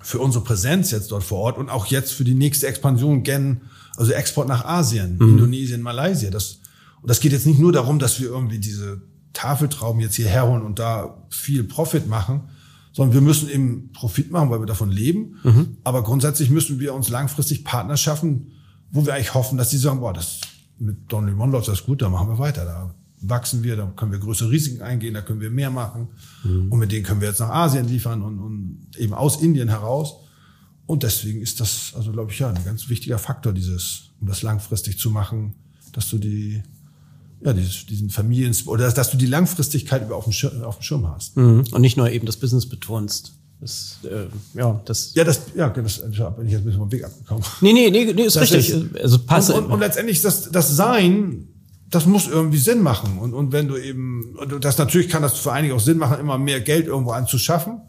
für unsere Präsenz jetzt dort vor Ort und auch jetzt für die nächste Expansion gen, also Export nach Asien, mhm. Indonesien, Malaysia. Das, und das geht jetzt nicht nur darum, dass wir irgendwie diese Tafeltrauben jetzt hierher holen und da viel Profit machen, sondern wir müssen eben Profit machen, weil wir davon leben. Mhm. Aber grundsätzlich müssen wir uns langfristig Partner schaffen, wo wir eigentlich hoffen, dass die sagen, boah, das mit Don Lemon läuft das gut, da machen wir weiter. Da wachsen wir, da können wir größere Risiken eingehen, da können wir mehr machen. Mhm. Und mit denen können wir jetzt nach Asien liefern und, und eben aus Indien heraus. Und deswegen ist das, also glaube ich, ja, ein ganz wichtiger Faktor, dieses, um das langfristig zu machen, dass du die ja, diesen Familien oder dass, dass, du die Langfristigkeit über auf dem Schirm, auf dem Schirm hast. Mhm. Und nicht nur eben das Business betonst. Das, äh, ja, das. Ja, das, ja, das bin ich jetzt ein bisschen vom Weg abgekommen. Nee, nee, nee, nee ist das richtig. Ist, also passt. Und, und, und letztendlich das, das Sein, das muss irgendwie Sinn machen. Und, und wenn du eben, das natürlich kann das für einige auch Sinn machen, immer mehr Geld irgendwo anzuschaffen.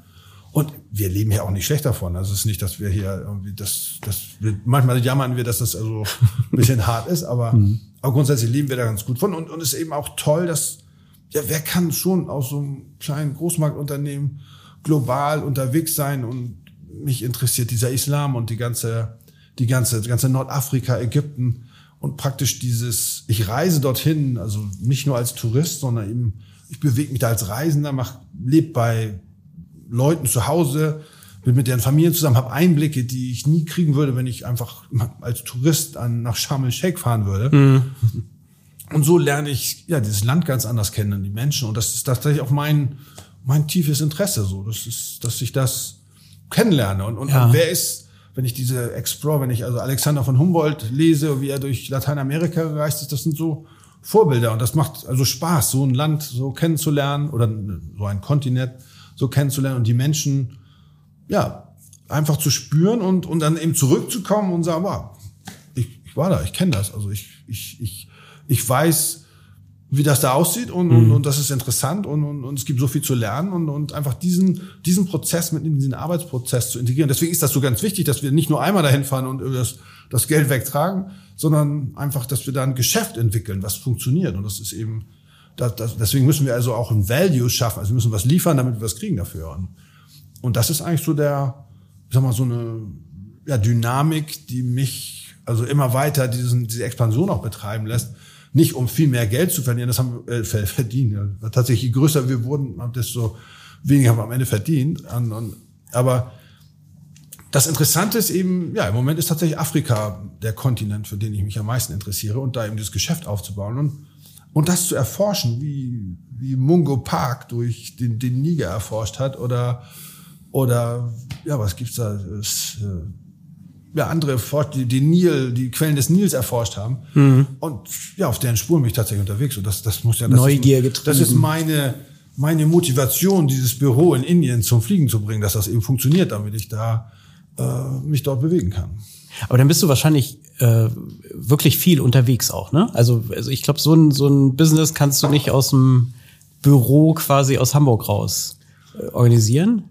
Und wir leben ja auch nicht schlecht davon. Also es ist nicht, dass wir hier irgendwie das, das wir, manchmal jammern wir, dass das also ein bisschen hart ist, aber, mhm. Aber grundsätzlich leben wir da ganz gut von. Und, und es ist eben auch toll, dass, ja, wer kann schon aus so einem kleinen Großmarktunternehmen global unterwegs sein und mich interessiert dieser Islam und die ganze, die ganze, ganze Nordafrika, Ägypten und praktisch dieses, ich reise dorthin, also nicht nur als Tourist, sondern eben, ich bewege mich da als Reisender, mach, lebe bei Leuten zu Hause, bin mit deren Familien zusammen, habe Einblicke, die ich nie kriegen würde, wenn ich einfach als Tourist an, nach Sharm el-Sheikh fahren würde. Mhm. Und so lerne ich ja dieses Land ganz anders kennen, die Menschen. Und das ist tatsächlich auch mein, mein tiefes Interesse, so. Das ist, dass ich das kennenlerne. Und, und, ja. und wer ist, wenn ich diese Explore, wenn ich also Alexander von Humboldt lese, wie er durch Lateinamerika gereist ist, das sind so Vorbilder. Und das macht also Spaß, so ein Land so kennenzulernen oder so ein Kontinent so kennenzulernen und die Menschen, ja, einfach zu spüren und, und dann eben zurückzukommen und sagen, wow, ich, ich war da, ich kenne das. Also ich, ich, ich, ich weiß, wie das da aussieht und, mhm. und, und das ist interessant und, und, und es gibt so viel zu lernen und, und einfach diesen, diesen Prozess mit in diesen Arbeitsprozess zu integrieren. Deswegen ist das so ganz wichtig, dass wir nicht nur einmal dahin fahren und das, das Geld wegtragen, sondern einfach, dass wir da ein Geschäft entwickeln, was funktioniert. Und das ist eben, das, das, deswegen müssen wir also auch ein Value schaffen. Also wir müssen was liefern, damit wir was kriegen dafür. Und, und das ist eigentlich so der, ich sag mal, so eine ja, Dynamik, die mich also immer weiter diesen, diese Expansion auch betreiben lässt nicht um viel mehr Geld zu verdienen, das haben wir äh, verdient. Ja. Tatsächlich, je größer wir wurden, desto weniger haben wir am Ende verdient. Und, und, aber das Interessante ist eben, ja, im Moment ist tatsächlich Afrika der Kontinent, für den ich mich am meisten interessiere und da eben dieses Geschäft aufzubauen und, und das zu erforschen, wie, wie Mungo Park durch den, den Niger erforscht hat oder, oder, ja, was gibt's da? Das, äh, ja, andere die, die Nil, die Quellen des Nils erforscht haben. Mhm. Und ja, auf deren Spuren bin ich tatsächlich unterwegs. Und das, das muss ja das Neugier ist, Das ist meine, meine Motivation, dieses Büro in Indien zum Fliegen zu bringen, dass das eben funktioniert, damit ich da äh, mich dort bewegen kann. Aber dann bist du wahrscheinlich äh, wirklich viel unterwegs auch, ne? Also, also ich glaube, so ein, so ein Business kannst du nicht aus dem Büro quasi aus Hamburg raus äh, organisieren.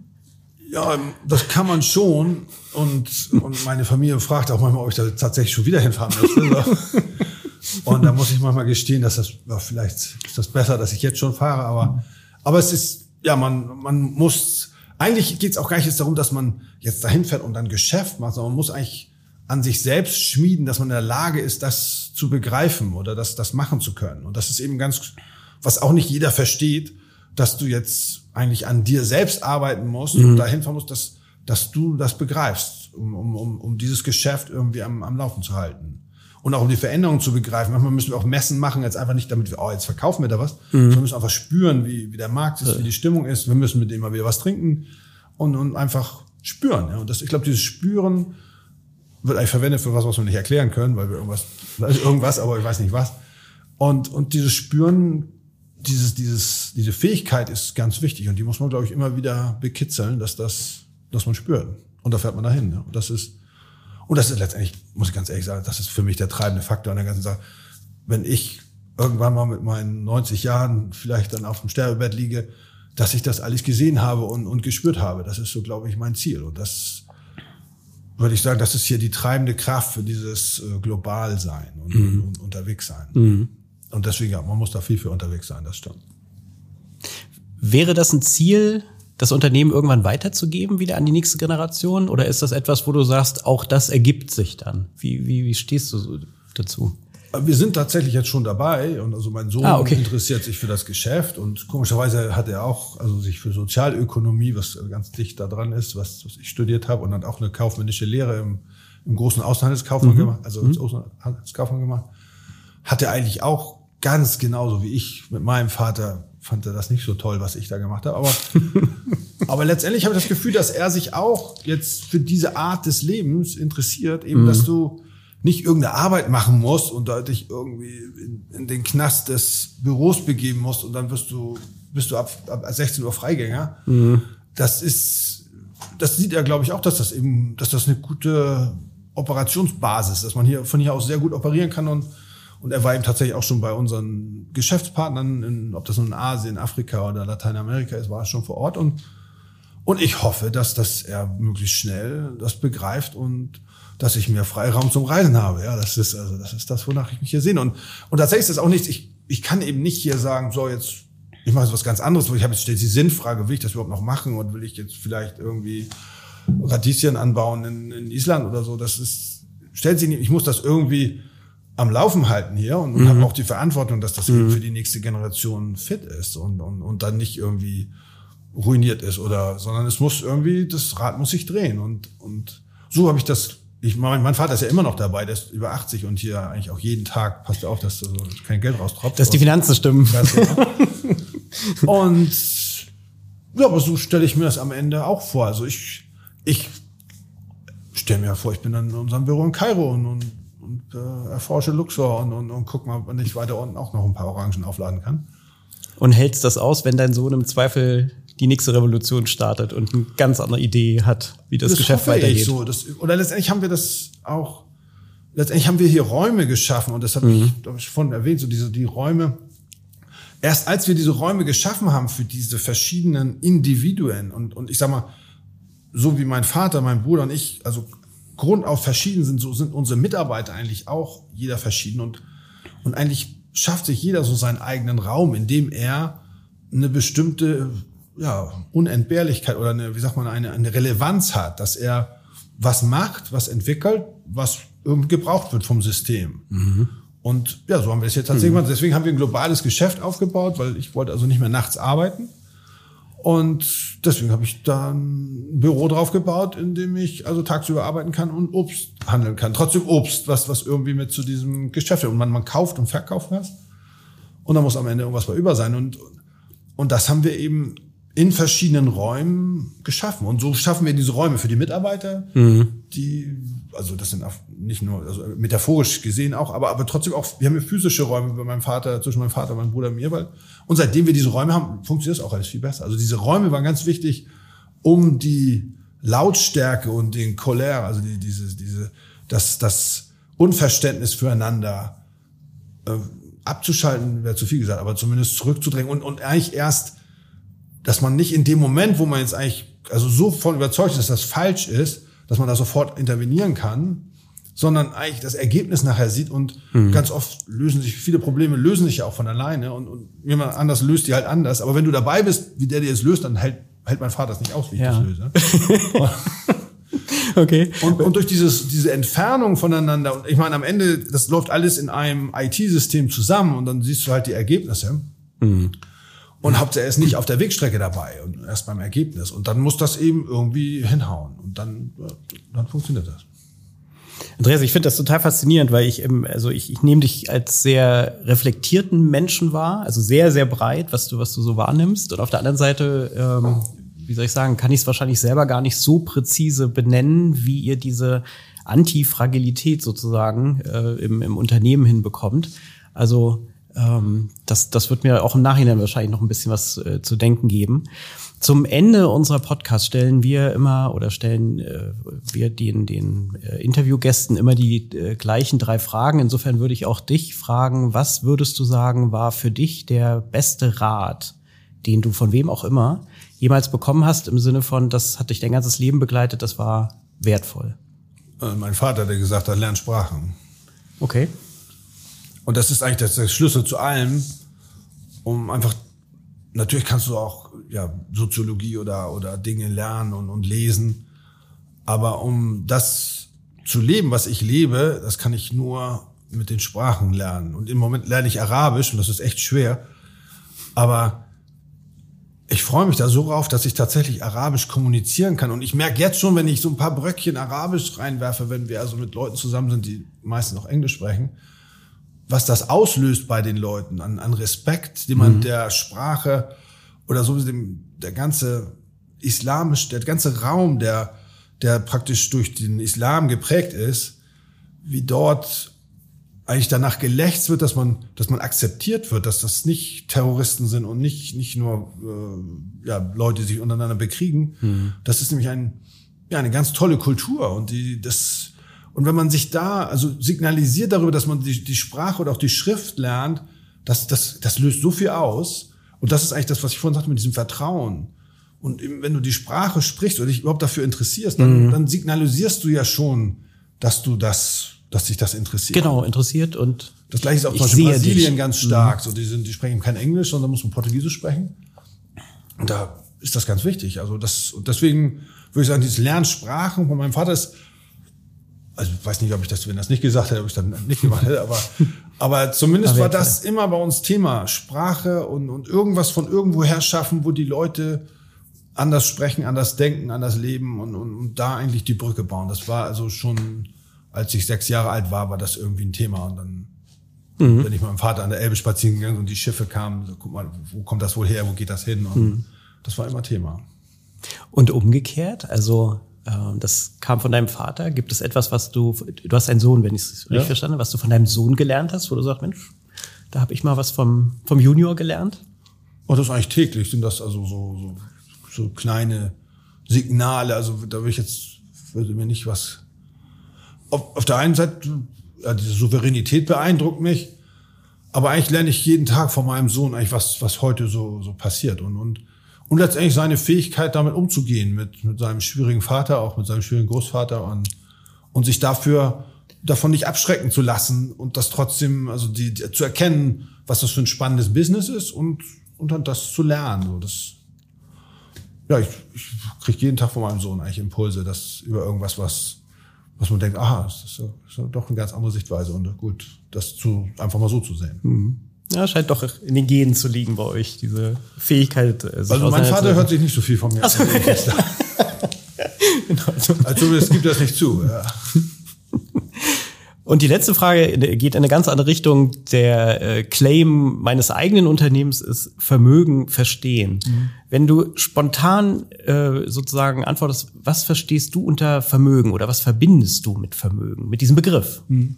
Ja, das kann man schon. Und, und meine Familie fragt auch manchmal, ob ich da tatsächlich schon wieder hinfahren möchte. und da muss ich manchmal gestehen, dass das, ja, vielleicht ist das besser, dass ich jetzt schon fahre, aber, aber es ist, ja, man, man muss, eigentlich geht es auch gar nicht jetzt darum, dass man jetzt dahin fährt und dann Geschäft macht, sondern man muss eigentlich an sich selbst schmieden, dass man in der Lage ist, das zu begreifen oder das, das machen zu können. Und das ist eben ganz, was auch nicht jeder versteht, dass du jetzt eigentlich an dir selbst arbeiten musst mhm. und dahin fahren musst, dass, dass du das begreifst, um, um, um dieses Geschäft irgendwie am, am Laufen zu halten. Und auch um die Veränderung zu begreifen. Manchmal müssen wir auch Messen machen, jetzt einfach nicht, damit wir, oh, jetzt verkaufen wir da was, mhm. sondern wir müssen einfach spüren, wie, wie der Markt ist, wie die Stimmung ist. Wir müssen mit dem mal wieder was trinken und, und einfach spüren. Ja. Und das, ich glaube, dieses Spüren wird eigentlich verwendet für was, was wir nicht erklären können, weil wir irgendwas, irgendwas, aber ich weiß nicht was. Und, und dieses Spüren dieses, dieses, diese Fähigkeit ist ganz wichtig und die muss man, glaube ich, immer wieder bekitzeln, dass das, dass man spürt. Und da fährt man dahin. Ja. Und das ist, und das ist letztendlich, muss ich ganz ehrlich sagen, das ist für mich der treibende Faktor an der ganzen Sache. Wenn ich irgendwann mal mit meinen 90 Jahren vielleicht dann auf dem Sterbebett liege, dass ich das alles gesehen habe und, und gespürt habe. Das ist so, glaube ich, mein Ziel. Und das würde ich sagen, das ist hier die treibende Kraft für dieses äh, Globalsein und, mhm. und, unterwegs sein. Mhm. Und deswegen, ja, man muss da viel für unterwegs sein, das stimmt. Wäre das ein Ziel, das Unternehmen irgendwann weiterzugeben, wieder an die nächste Generation? Oder ist das etwas, wo du sagst, auch das ergibt sich dann? Wie, wie, wie stehst du dazu? Wir sind tatsächlich jetzt schon dabei und also mein Sohn ah, okay. interessiert sich für das Geschäft und komischerweise hat er auch also sich für Sozialökonomie, was ganz dicht da dran ist, was, was ich studiert habe und hat auch eine kaufmännische Lehre im, im großen Außenhandelskaufmann mhm. gemacht, also als mhm. Außenhandelskaufmann gemacht, hat er eigentlich auch ganz genauso wie ich mit meinem Vater fand er das nicht so toll, was ich da gemacht habe. Aber, aber letztendlich habe ich das Gefühl, dass er sich auch jetzt für diese Art des Lebens interessiert, eben, mhm. dass du nicht irgendeine Arbeit machen musst und da dich irgendwie in, in, den Knast des Büros begeben musst und dann wirst du, bist du ab, ab 16 Uhr Freigänger. Mhm. Das ist, das sieht er, glaube ich, auch, dass das eben, dass das eine gute Operationsbasis, ist, dass man hier von hier aus sehr gut operieren kann und und er war eben tatsächlich auch schon bei unseren Geschäftspartnern, in, ob das nun in Asien, Afrika oder Lateinamerika ist, war er schon vor Ort. Und, und ich hoffe, dass, dass er möglichst schnell das begreift und dass ich mehr Freiraum zum Reisen habe. Ja, das ist, also, das ist das, wonach ich mich hier sehe. Und, und tatsächlich ist das auch nichts, ich, ich kann eben nicht hier sagen, so jetzt, ich mache jetzt was ganz anderes, wo ich habe jetzt stellt die Sinnfrage, will ich das überhaupt noch machen und will ich jetzt vielleicht irgendwie Radieschen anbauen in, in Island oder so. Das ist, stellt sich nicht, ich muss das irgendwie am Laufen halten hier und, und mhm. habe auch die Verantwortung, dass das mhm. eben für die nächste Generation fit ist und, und, und dann nicht irgendwie ruiniert ist oder, sondern es muss irgendwie, das Rad muss sich drehen und, und so habe ich das ich mein, mein Vater ist ja immer noch dabei, der ist über 80 und hier eigentlich auch jeden Tag passt er auf, dass so kein Geld raustropft. Dass die Finanzen stimmen. und ja, aber so stelle ich mir das am Ende auch vor. Also ich, ich stelle mir vor, ich bin dann in unserem Büro in Kairo und, und, und äh, erforsche Luxor und, und, und guck mal, wann ich weiter unten auch noch ein paar Orangen aufladen kann. Und hältst das aus, wenn dein Sohn im Zweifel die nächste Revolution startet und eine ganz andere Idee hat, wie das, das Geschäft weitergeht. So. Das, oder letztendlich haben wir das auch, letztendlich haben wir hier Räume geschaffen und das habe mhm. ich, hab ich vorhin erwähnt, so diese, die Räume. Erst als wir diese Räume geschaffen haben für diese verschiedenen Individuen und, und ich sag mal, so wie mein Vater, mein Bruder und ich, also grundauf verschieden sind, so sind unsere Mitarbeiter eigentlich auch jeder verschieden und, und eigentlich schafft sich jeder so seinen eigenen Raum, in dem er eine bestimmte ja, Unentbehrlichkeit oder eine, wie sagt man, eine, eine Relevanz hat, dass er was macht, was entwickelt, was gebraucht wird vom System. Mhm. Und ja, so haben wir es jetzt tatsächlich mhm. gemacht. Deswegen haben wir ein globales Geschäft aufgebaut, weil ich wollte also nicht mehr nachts arbeiten. Und deswegen habe ich da ein Büro drauf gebaut, in dem ich also tagsüber arbeiten kann und Obst handeln kann. Trotzdem Obst, was, was irgendwie mit zu diesem Geschäft. Und man, man kauft und verkauft was. Und da muss am Ende irgendwas bei über sein. Und, und das haben wir eben in verschiedenen Räumen geschaffen. Und so schaffen wir diese Räume für die Mitarbeiter, mhm. die, also das sind nicht nur, also metaphorisch gesehen auch, aber, aber trotzdem auch, wir haben hier physische Räume bei meinem Vater, zwischen meinem Vater, meinem Bruder und mir, weil, und seitdem wir diese Räume haben, funktioniert es auch alles viel besser. Also diese Räume waren ganz wichtig, um die Lautstärke und den Choler, also die, diese, diese, das, das Unverständnis füreinander äh, abzuschalten, wäre zu viel gesagt, aber zumindest zurückzudrängen und, und eigentlich erst dass man nicht in dem Moment, wo man jetzt eigentlich also so von überzeugt ist, dass das falsch ist, dass man da sofort intervenieren kann, sondern eigentlich das Ergebnis nachher sieht und mhm. ganz oft lösen sich viele Probleme lösen sich ja auch von alleine und, und jemand anders löst die halt anders. Aber wenn du dabei bist, wie der dir es löst, dann hält, hält mein Vater das nicht aus, wie ich ja. das löse. okay. Und, und durch dieses, diese Entfernung voneinander, und ich meine, am Ende, das läuft alles in einem IT-System zusammen und dann siehst du halt die Ergebnisse. Mhm und Hauptsache er ist nicht auf der Wegstrecke dabei und erst beim Ergebnis. Und dann muss das eben irgendwie hinhauen. Und dann, dann funktioniert das. Andreas, ich finde das total faszinierend, weil ich, also ich, ich nehme dich als sehr reflektierten Menschen wahr, also sehr, sehr breit, was du, was du so wahrnimmst. Und auf der anderen Seite, ähm, wie soll ich sagen, kann ich es wahrscheinlich selber gar nicht so präzise benennen, wie ihr diese Antifragilität sozusagen äh, im, im Unternehmen hinbekommt. Also ähm, das, das wird mir auch im Nachhinein wahrscheinlich noch ein bisschen was äh, zu denken geben. Zum Ende unserer Podcast stellen wir immer oder stellen äh, wir den, den äh, Interviewgästen immer die äh, gleichen drei Fragen. Insofern würde ich auch dich fragen, was würdest du sagen, war für dich der beste Rat, den du von wem auch immer jemals bekommen hast, im Sinne von, das hat dich dein ganzes Leben begleitet, das war wertvoll? Äh, mein Vater, der gesagt hat, lern Sprachen. Okay. Und das ist eigentlich der Schlüssel zu allem, um einfach, natürlich kannst du auch ja, Soziologie oder, oder Dinge lernen und, und lesen, aber um das zu leben, was ich lebe, das kann ich nur mit den Sprachen lernen. Und im Moment lerne ich Arabisch und das ist echt schwer. Aber ich freue mich da so drauf, dass ich tatsächlich Arabisch kommunizieren kann. Und ich merke jetzt schon, wenn ich so ein paar Bröckchen Arabisch reinwerfe, wenn wir also mit Leuten zusammen sind, die meistens auch Englisch sprechen, was das auslöst bei den Leuten an, an Respekt, den man mhm. der Sprache oder so dem, der ganze islamisch, der ganze Raum, der, der praktisch durch den Islam geprägt ist, wie dort eigentlich danach gelächzt wird, dass man, dass man akzeptiert wird, dass das nicht Terroristen sind und nicht, nicht nur äh, ja, Leute, die sich untereinander bekriegen. Mhm. Das ist nämlich ein, ja, eine ganz tolle Kultur und die, das, und wenn man sich da, also signalisiert darüber, dass man die, die Sprache oder auch die Schrift lernt, das, das, das löst so viel aus. Und das ist eigentlich das, was ich vorhin sagte mit diesem Vertrauen. Und wenn du die Sprache sprichst oder dich überhaupt dafür interessierst, dann, mhm. dann signalisierst du ja schon, dass du das, dass dich das interessiert. Genau, interessiert und das gleiche ist auch zum Beispiel in Brasilien dich. ganz stark. Mhm. So, die sind, die sprechen kein Englisch, sondern muss man Portugiesisch sprechen. Und da ist das ganz wichtig. Also das, und deswegen würde ich sagen, dieses Lernsprachen von meinem Vater ist also ich weiß nicht, ob ich das, wenn das nicht gesagt hätte, ob ich das nicht gemacht hätte, aber, aber zumindest war das immer bei uns Thema. Sprache und, und irgendwas von irgendwoher schaffen, wo die Leute anders sprechen, anders denken, anders leben und, und, und da eigentlich die Brücke bauen. Das war also schon, als ich sechs Jahre alt war, war das irgendwie ein Thema. Und dann mhm. bin ich mit meinem Vater an der Elbe spazieren gegangen und die Schiffe kamen, so, guck mal, wo kommt das wohl her, wo geht das hin? Und mhm. das war immer Thema. Und umgekehrt, also das kam von deinem Vater. Gibt es etwas, was du, du hast einen Sohn, wenn ich es richtig ja. verstanden habe, was du von deinem Sohn gelernt hast, wo du sagst, Mensch, da habe ich mal was vom, vom Junior gelernt? Oh, das ist eigentlich täglich, sind das also so, so, so kleine Signale. Also da will ich jetzt, würde mir nicht was. Auf, auf der einen Seite, ja, diese Souveränität beeindruckt mich, aber eigentlich lerne ich jeden Tag von meinem Sohn eigentlich was, was heute so, so passiert. Und, und und letztendlich seine Fähigkeit, damit umzugehen, mit, mit seinem schwierigen Vater, auch mit seinem schwierigen Großvater und, und sich dafür davon nicht abschrecken zu lassen und das trotzdem, also die, die, zu erkennen, was das für ein spannendes Business ist und, und dann das zu lernen. So, das, ja, ich, ich kriege jeden Tag von meinem Sohn eigentlich Impulse, dass über irgendwas, was, was man denkt, aha, das ist, das ist doch eine ganz andere Sichtweise und gut, das zu einfach mal so zu sehen. Mhm. Ja, scheint doch in den Genen zu liegen bei euch, diese Fähigkeit. Äh, also mein Vater hört sich nicht so viel von mir so. an. genau. Also es gibt das nicht zu. Ja. Und die letzte Frage geht in eine ganz andere Richtung. Der äh, Claim meines eigenen Unternehmens ist Vermögen verstehen. Mhm. Wenn du spontan äh, sozusagen antwortest, was verstehst du unter Vermögen oder was verbindest du mit Vermögen, mit diesem Begriff? Mhm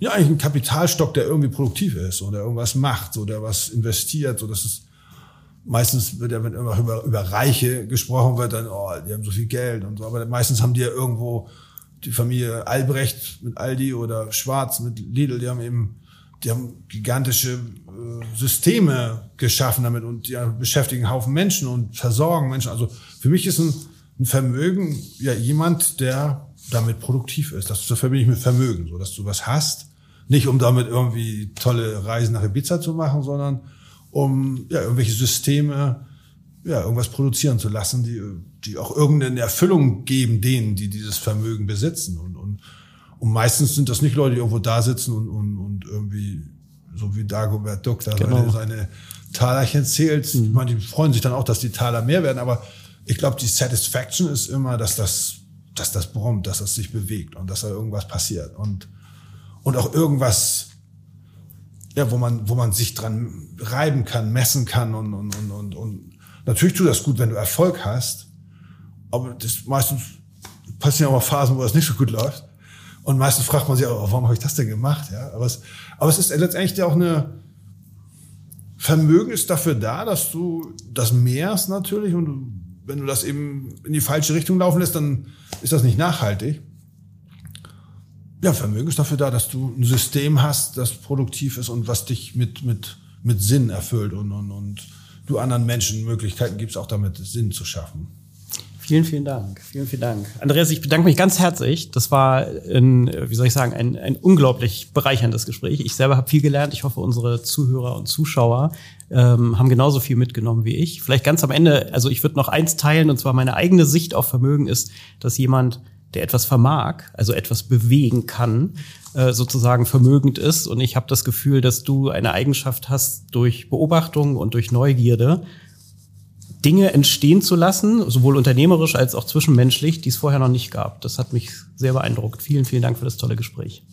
ja, eigentlich ein Kapitalstock, der irgendwie produktiv ist oder irgendwas macht oder was investiert. So, das ist meistens wird ja, wenn immer über, über Reiche gesprochen wird, dann, oh, die haben so viel Geld und so. Aber meistens haben die ja irgendwo die Familie Albrecht mit Aldi oder Schwarz mit Lidl, die haben eben, die haben gigantische äh, Systeme geschaffen damit und die beschäftigen Haufen Menschen und versorgen Menschen. Also für mich ist ein, ein Vermögen ja jemand, der damit produktiv ist. Das, verbinde ich mit Vermögen, so dass du was hast. Nicht um damit irgendwie tolle Reisen nach Ibiza zu machen, sondern um ja, irgendwelche Systeme, ja, irgendwas produzieren zu lassen, die, die auch irgendeine Erfüllung geben denen, die dieses Vermögen besitzen. Und, und, und meistens sind das nicht Leute, die irgendwo da sitzen und, und, und irgendwie, so wie Dagobert Duck, da genau. seine, seine Talerchen zählt. Mhm. Ich meine, die freuen sich dann auch, dass die Taler mehr werden, aber ich glaube, die Satisfaction ist immer, dass das dass das brummt, dass das sich bewegt und dass da irgendwas passiert und, und auch irgendwas, ja, wo man, wo man sich dran reiben kann, messen kann und, und, und, und, und natürlich tut das gut, wenn du Erfolg hast, aber das meistens passieren auch mal Phasen, wo das nicht so gut läuft. Und meistens fragt man sich auch, warum habe ich das denn gemacht? Ja, aber es, aber es ist letztendlich auch eine, Vermögen ist dafür da, dass du das mehrst natürlich und wenn du das eben in die falsche Richtung laufen lässt, dann ist das nicht nachhaltig. Ja, Vermögen ist dafür da, dass du ein System hast, das produktiv ist und was dich mit, mit, mit Sinn erfüllt und, und, und du anderen Menschen Möglichkeiten gibst, auch damit Sinn zu schaffen. Vielen, vielen Dank. Vielen, vielen Dank. Andreas, ich bedanke mich ganz herzlich. Das war ein, wie soll ich sagen, ein, ein unglaublich bereicherndes Gespräch. Ich selber habe viel gelernt. Ich hoffe, unsere Zuhörer und Zuschauer ähm, haben genauso viel mitgenommen wie ich. Vielleicht ganz am Ende, also ich würde noch eins teilen, und zwar meine eigene Sicht auf Vermögen ist, dass jemand, der etwas vermag, also etwas bewegen kann, äh, sozusagen vermögend ist. Und ich habe das Gefühl, dass du eine Eigenschaft hast durch Beobachtung und durch Neugierde, Dinge entstehen zu lassen, sowohl unternehmerisch als auch zwischenmenschlich, die es vorher noch nicht gab. Das hat mich sehr beeindruckt. Vielen, vielen Dank für das tolle Gespräch.